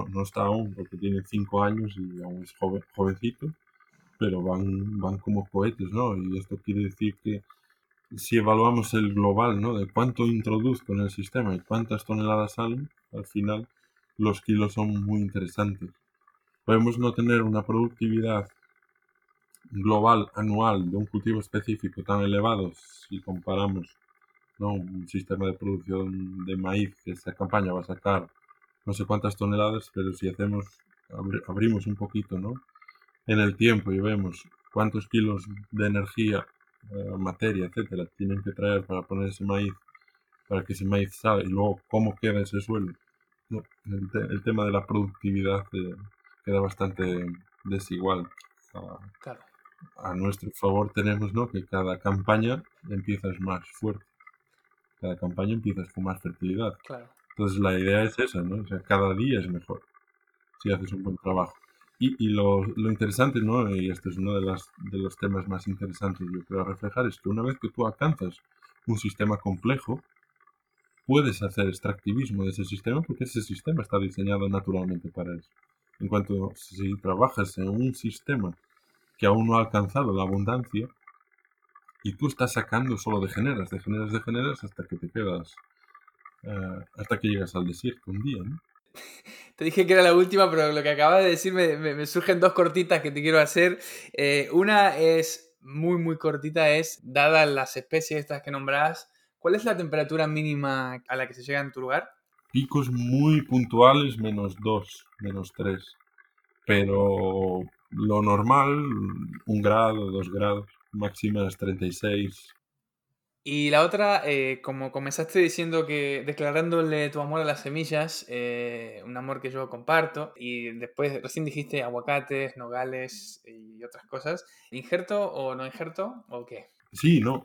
no, está aún porque tiene 5 años y aún es joven, jovencito, pero van, van como cohetes, ¿no? Y esto quiere decir que si evaluamos el global, ¿no? De cuánto introduzco en el sistema y cuántas toneladas salen, al final los kilos son muy interesantes. Podemos no tener una productividad global anual de un cultivo específico tan elevado si comparamos ¿no? un sistema de producción de maíz que esta campaña va a sacar no sé cuántas toneladas, pero si hacemos abrimos un poquito ¿no? en el tiempo y vemos cuántos kilos de energía, eh, materia, etcétera, tienen que traer para poner ese maíz, para que ese maíz salga y luego cómo queda ese suelo. el, tema de la productividad eh, queda bastante desigual. claro a nuestro favor tenemos ¿no? que cada campaña empiezas más fuerte. Cada campaña empiezas con más fertilidad. Claro. Entonces la idea es esa, ¿no? O sea, cada día es mejor si haces un buen trabajo. Y, lo, interesante, ¿no? y este es uno de, las, de los temas más interesantes yo creo reflejar, es que una vez que tú alcanzas un sistema complejo, puedes hacer extractivismo de ese sistema porque ese sistema está diseñado naturalmente para eso. En cuanto si trabajas en un sistema que aún no ha alcanzado la abundancia y tú estás sacando solo de generas, de generas, de generas hasta que te quedas, eh, hasta que llegas al desierto un día, ¿no? [LAUGHS] Te dije que era la última, pero lo que acabas de decir me, surgen dos cortitas que te quiero hacer. Eh, una es muy, muy cortita, es, dadas las especies estas que nombrás, ¿cuál es la temperatura mínima a la que se llega en tu lugar? Picos muy puntuales, menos 2, menos 3. Pero lo normal, un grado, dos grados, máximas 36, y la otra, eh, como comenzaste diciendo que declarándole tu amor a las semillas, eh, un amor que yo comparto, y después recién dijiste aguacates, nogales y otras cosas, ¿injerto o no injerto o qué? Sí, no.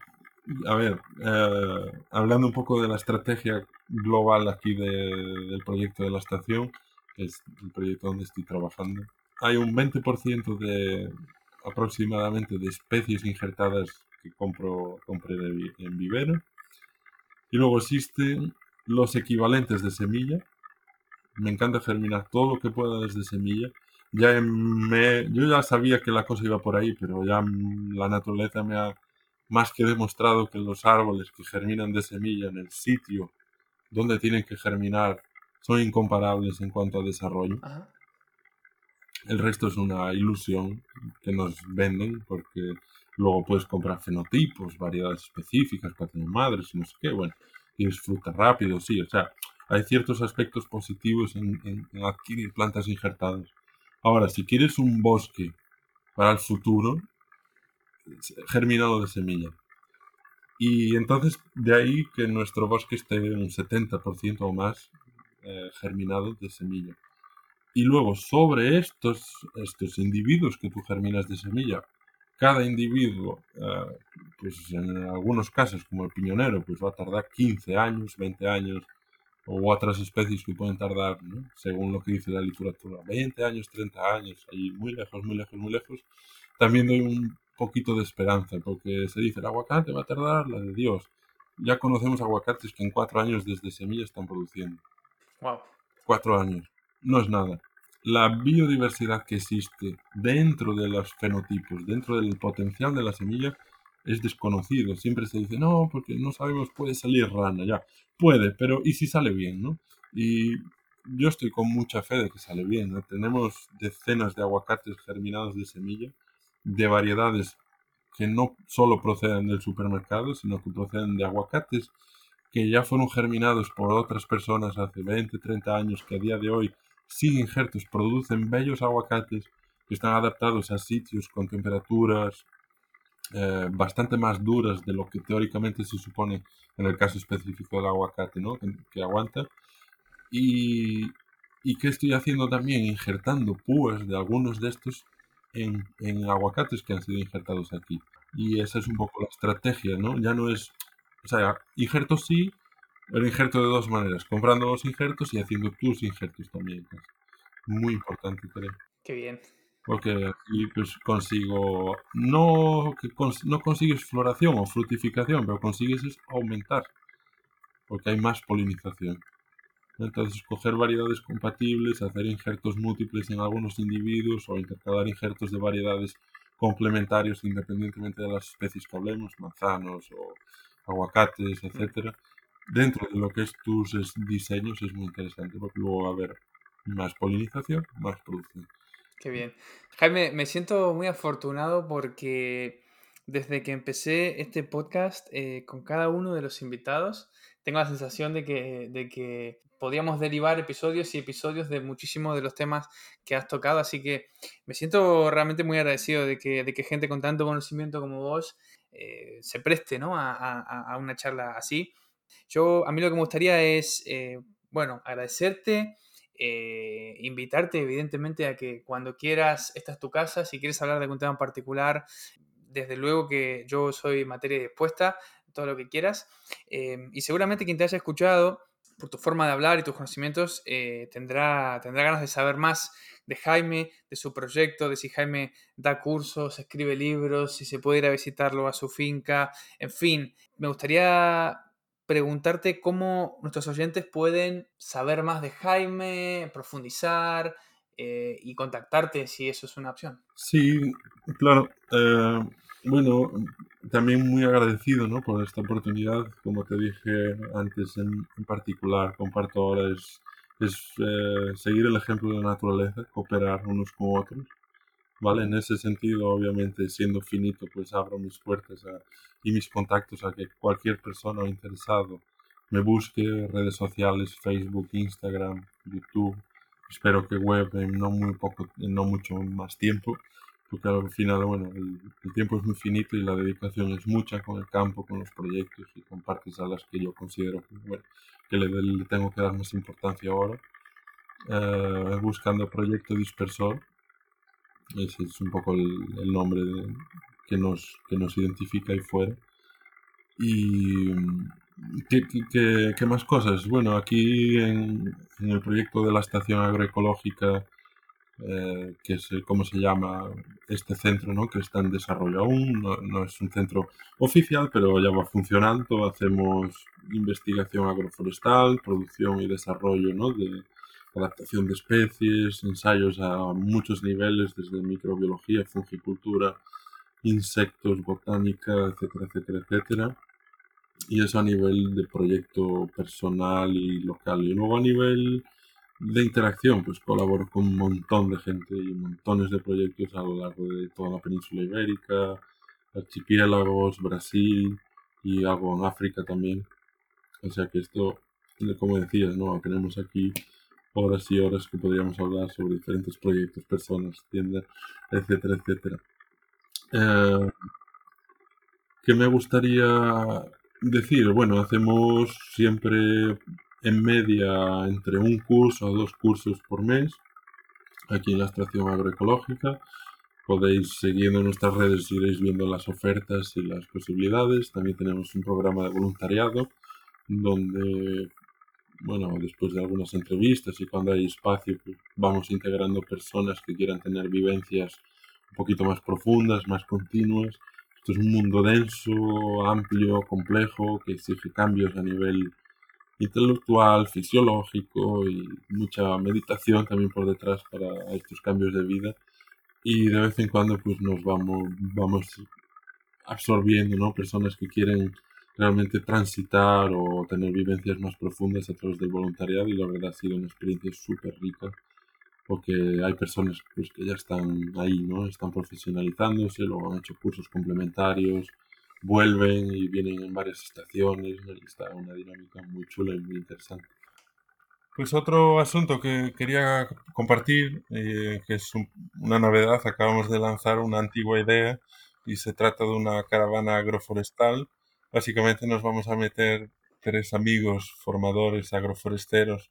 A ver, eh, hablando un poco de la estrategia global aquí del proyecto de la estación, que es el proyecto donde estoy trabajando, hay un 20% de aproximadamente de especies injertadas que compro, compré en vivero. Y luego existen los equivalentes de semilla. Me encanta germinar todo lo que pueda desde semilla. Ya me, yo ya sabía que la cosa iba por ahí, pero ya la naturaleza me ha más que demostrado que los árboles que germinan de semilla en el sitio donde tienen que germinar son incomparables en cuanto a desarrollo. El resto es una ilusión que nos venden porque Luego puedes comprar fenotipos, variedades específicas para tener madres y no sé qué. Bueno, tienes fruta rápido, sí. O sea, hay ciertos aspectos positivos en, adquirir plantas injertadas. Ahora, si quieres un bosque para el futuro, germinado de semilla. Y entonces de ahí que nuestro bosque esté un 70% o más eh, germinado de semilla. Y luego sobre estos, estos individuos que tú germinas de semilla, cada individuo, eh, pues en algunos casos, como el piñonero, pues va a tardar 15 años, 20 años, o otras especies que pueden tardar, según lo que dice la literatura, 20 años, 30 años, ahí muy lejos, muy lejos, muy lejos. También doy un poquito de esperanza, porque se dice, el aguacate va a tardar la de Dios. Ya conocemos aguacates que en cuatro años desde semilla están produciendo. Wow. Cuatro años. No es nada la biodiversidad que existe dentro de los fenotipos, dentro del potencial de la semilla, es desconocido. Siempre se dice, no, porque no sabemos, puede salir rana, ya. Puede, pero ¿y si sale bien, no? Y yo estoy con mucha fe de que sale bien. Tenemos decenas de aguacates germinados de semilla, de variedades que no solo proceden del supermercado, sino que proceden de aguacates que ya fueron germinados por otras personas hace 20, 30 años, que a día de hoy sin injertos producen bellos aguacates que están adaptados a sitios con temperaturas eh, bastante más duras de lo que teóricamente se supone en el caso específico del aguacate, ¿no? que, aguanta. Y, y que estoy haciendo también injertando púas de algunos de estos en, en, aguacates que han sido injertados aquí. Y esa es un poco la estrategia, ¿no? Ya no es, o sea, injertos sí, el injerto de dos maneras, comprando los injertos y haciendo tus injertos también. Muy importante, creo. Qué bien. Porque aquí pues consigo, no, no consigues floración o frutificación, pero consigues es aumentar, porque hay más polinización. Entonces, coger variedades compatibles, hacer injertos múltiples en algunos individuos o intercalar injertos de variedades complementarios independientemente de las especies que hablemos, manzanos o aguacates, etcétera, dentro de lo que es tus diseños es muy interesante porque luego va a haber más polinización, más producción. Qué bien. Jaime, me siento muy afortunado porque desde que empecé este podcast eh, con cada uno de los invitados, tengo la sensación de que, de que podíamos derivar episodios y episodios de muchísimos de los temas que has tocado, así que me siento realmente muy agradecido de que, de que gente con tanto conocimiento como vos eh, se preste ¿no? a, a, a, una charla así. Yo, a mí lo que me gustaría es, eh, bueno, agradecerte, eh, invitarte evidentemente a que cuando quieras, esta es tu casa, si quieres hablar de algún tema en particular, desde luego que yo soy materia dispuesta, todo lo que quieras. Eh, y seguramente quien te haya escuchado, por tu forma de hablar y tus conocimientos, tendrá, tendrá ganas de saber más de Jaime, de su proyecto, de si Jaime da cursos, escribe libros, si se puede ir a visitarlo a su finca, en fin, me gustaría preguntarte cómo nuestros oyentes pueden saber más de Jaime, profundizar eh, y contactarte si eso es una opción. Sí, claro. Eh, bueno, también muy agradecido ¿no? por esta oportunidad. Como te dije antes, en, particular, comparto ahora es, es eh, seguir el ejemplo de la naturaleza, cooperar unos con otros. ¿Vale? En ese sentido, obviamente, siendo finito, pues abro mis puertas y mis contactos a que cualquier persona interesado me busque, redes sociales, Facebook, Instagram, YouTube, espero que web en no muy poco, en no mucho más tiempo, porque al final, bueno, el, tiempo es muy finito y la dedicación es mucha con el campo, con los proyectos y con partes a las que yo considero que, le, tengo que dar más importancia ahora. Eh, buscando Proyecto Dispersor, ese es un poco el, nombre que, nos, que nos identifica ahí fuera. Y ¿qué, qué, más cosas? Bueno, aquí en, el proyecto de la estación agroecológica eh, que es cómo se llama este centro, ¿no? que está en desarrollo aún, no, es un centro oficial, pero ya va funcionando, hacemos investigación agroforestal, producción y desarrollo ¿no? de adaptación de especies, ensayos a muchos niveles, desde microbiología, fungicultura, insectos, botánica, etcétera, etcétera, etcétera. Y eso a nivel de proyecto personal y local. Y luego a nivel de interacción, pues colaboro con un montón de gente y montones de proyectos a lo largo de toda la península ibérica, archipiélagos, Brasil y algo en África también. O sea que esto, como decías, ¿no? tenemos aquí horas y horas que podríamos hablar sobre diferentes proyectos, personas, tiendas, etcétera, etcétera. Eh, ¿Qué me gustaría decir? Bueno, hacemos siempre en media entre un curso o dos cursos por mes aquí en la estación agroecológica. Podéis siguiendo nuestras redes iréis viendo las ofertas y las posibilidades. También tenemos un programa de voluntariado donde, bueno, después de algunas entrevistas y cuando hay espacio, pues vamos integrando personas que quieran tener vivencias un poquito más profundas, más continuas. Esto es un mundo denso, amplio, complejo, que exige cambios a nivel intelectual, fisiológico y mucha meditación también por detrás para estos cambios de vida. Y de vez en cuando pues nos vamos, vamos absorbiendo, ¿no? Personas que quieren realmente transitar o tener vivencias más profundas a través del voluntariado y la verdad ha sido una experiencia súper rica porque hay personas pues, que ya están ahí, ¿no? Están profesionalizándose, luego han hecho cursos complementarios, vuelven y vienen en varias estaciones, y está una dinámica muy chula y muy interesante. Pues otro asunto que quería compartir, eh, que es una novedad, acabamos de lanzar una antigua idea y se trata de una caravana agroforestal. Básicamente nos vamos a meter tres amigos formadores agroforesteros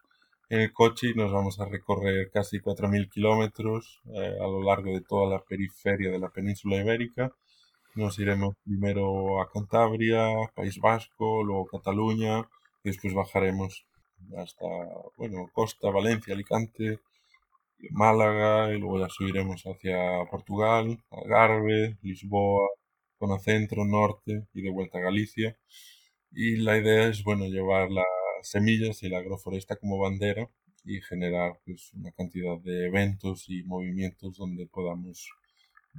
en el coche y nos vamos a recorrer casi 4.000 kilómetros eh, a lo largo de toda la periferia de la península ibérica. Nos iremos primero a Cantabria, País Vasco, luego Cataluña y después bajaremos hasta, bueno, Costa, Valencia, Alicante, Málaga y luego ya subiremos hacia Portugal, Algarve, Lisboa, zona centro, norte y de vuelta a Galicia. Y la idea es, bueno, llevar las semillas y la agroforesta como bandera y generar pues, una cantidad de eventos y movimientos donde podamos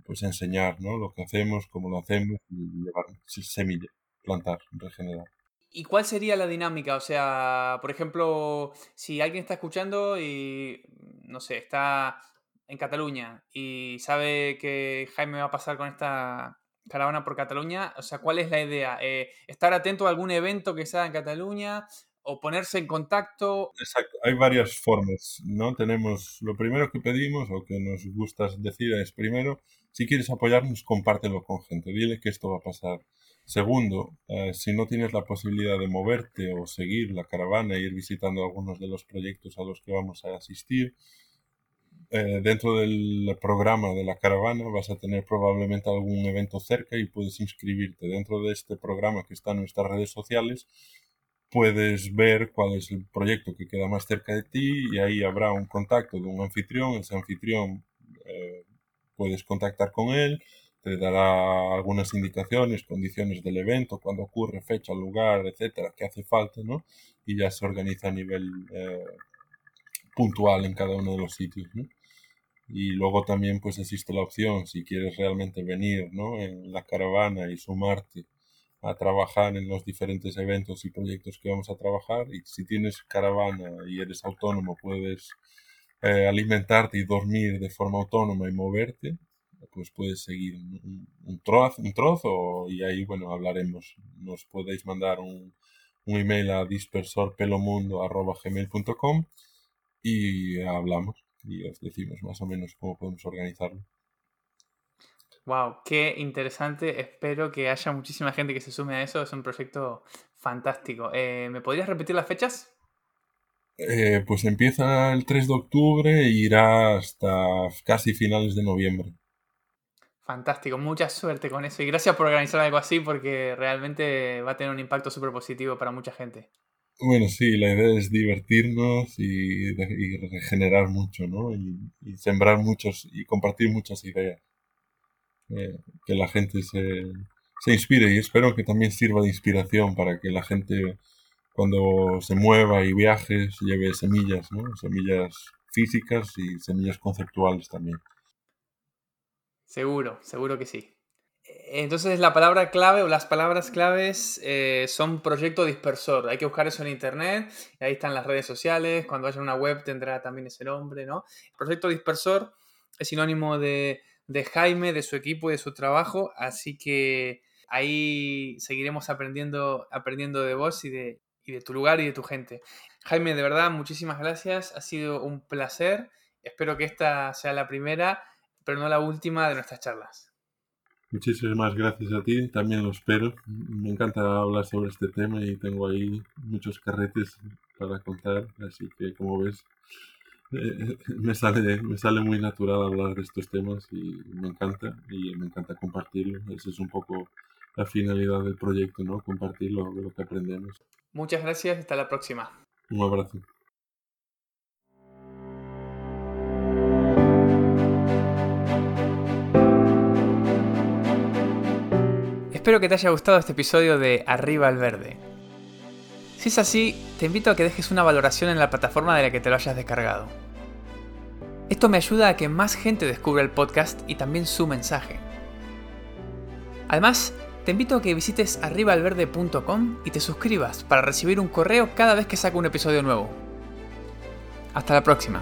pues enseñar ¿no? lo que hacemos, cómo lo hacemos y llevar semilla, plantar, regenerar. ¿Y cuál sería la dinámica? O sea, por ejemplo, si alguien está escuchando y, no sé, está en Cataluña y sabe que Jaime va a pasar con esta caravana por Cataluña, o sea, ¿cuál es la idea? Eh, ¿Estar atento a algún evento que sea en Cataluña? o ponerse en contacto. Exacto, hay varias formas, ¿no? Tenemos lo primero que pedimos o que nos gusta decir es primero, si quieres apoyarnos, compártelo con gente, dile que esto va a pasar. Segundo, eh, si no tienes la posibilidad de moverte o seguir la caravana e ir visitando algunos de los proyectos a los que vamos a asistir, eh, dentro del programa de la caravana vas a tener probablemente algún evento cerca y puedes inscribirte dentro de este programa que está en nuestras redes sociales puedes ver cuál es el proyecto que queda más cerca de ti y ahí habrá un contacto de un anfitrión. Ese anfitrión eh, puedes contactar con él, te dará algunas indicaciones, condiciones del evento, cuándo ocurre, fecha, lugar, etcétera, que hace falta, ¿no? Y ya se organiza a nivel eh, puntual en cada uno de los sitios, ¿no? Y luego también pues existe la opción, si quieres realmente venir, ¿no? En la caravana y sumarte a trabajar en los diferentes eventos y proyectos que vamos a trabajar. Y si tienes caravana y eres autónomo, puedes eh, alimentarte y dormir de forma autónoma y moverte, pues puedes seguir un, trozo, un trozo y ahí, bueno, hablaremos. Nos podéis mandar un, un email a dispersorpelomundo.gmail.com y hablamos y os decimos más o menos cómo podemos organizarlo. Wow, qué interesante. Espero que haya muchísima gente que se sume a eso. Es un proyecto fantástico. Eh, ¿Me podrías repetir las fechas? Eh, pues empieza el 3 de octubre e irá hasta casi finales de noviembre. Fantástico, mucha suerte con eso y gracias por organizar algo así porque realmente va a tener un impacto súper positivo para mucha gente. Bueno, sí, la idea es divertirnos y, regenerar mucho, ¿no? y, sembrar muchos y compartir muchas ideas. Eh, que la gente se, se inspire y espero que también sirva de inspiración para que la gente cuando se mueva y viaje lleve semillas, ¿no? semillas físicas y semillas conceptuales también. Seguro, seguro que sí. Entonces la palabra clave o las palabras claves eh, son proyecto dispersor. Hay que buscar eso en internet. Ahí están las redes sociales. Cuando haya una web tendrá también ese nombre, ¿no? Proyecto dispersor es sinónimo de de Jaime, de su equipo y de su trabajo. Así que ahí seguiremos aprendiendo, aprendiendo de vos y de, y de tu lugar y de tu gente. Jaime, de verdad, muchísimas gracias. Ha sido un placer. Espero que esta sea la primera, pero no la última de nuestras charlas. Muchísimas gracias a ti, también lo espero. Me encanta hablar sobre este tema y tengo ahí muchos carretes para contar, así que como ves, eh, [LAUGHS] me, sale, me sale muy natural hablar de estos temas y me encanta y me encanta compartirlo. Esa es un poco la finalidad del proyecto, ¿no? Compartir lo, lo que aprendemos. Muchas gracias, hasta la próxima. Un abrazo. Espero que te haya gustado este episodio de Arriba al Verde. Si es así, te invito a que dejes una valoración en la plataforma de la que te lo hayas descargado. Esto me ayuda a que más gente descubra el podcast y también su mensaje. Además, te invito a que visites arribaalverde.com y te suscribas para recibir un correo cada vez que saco un episodio nuevo. Hasta la próxima.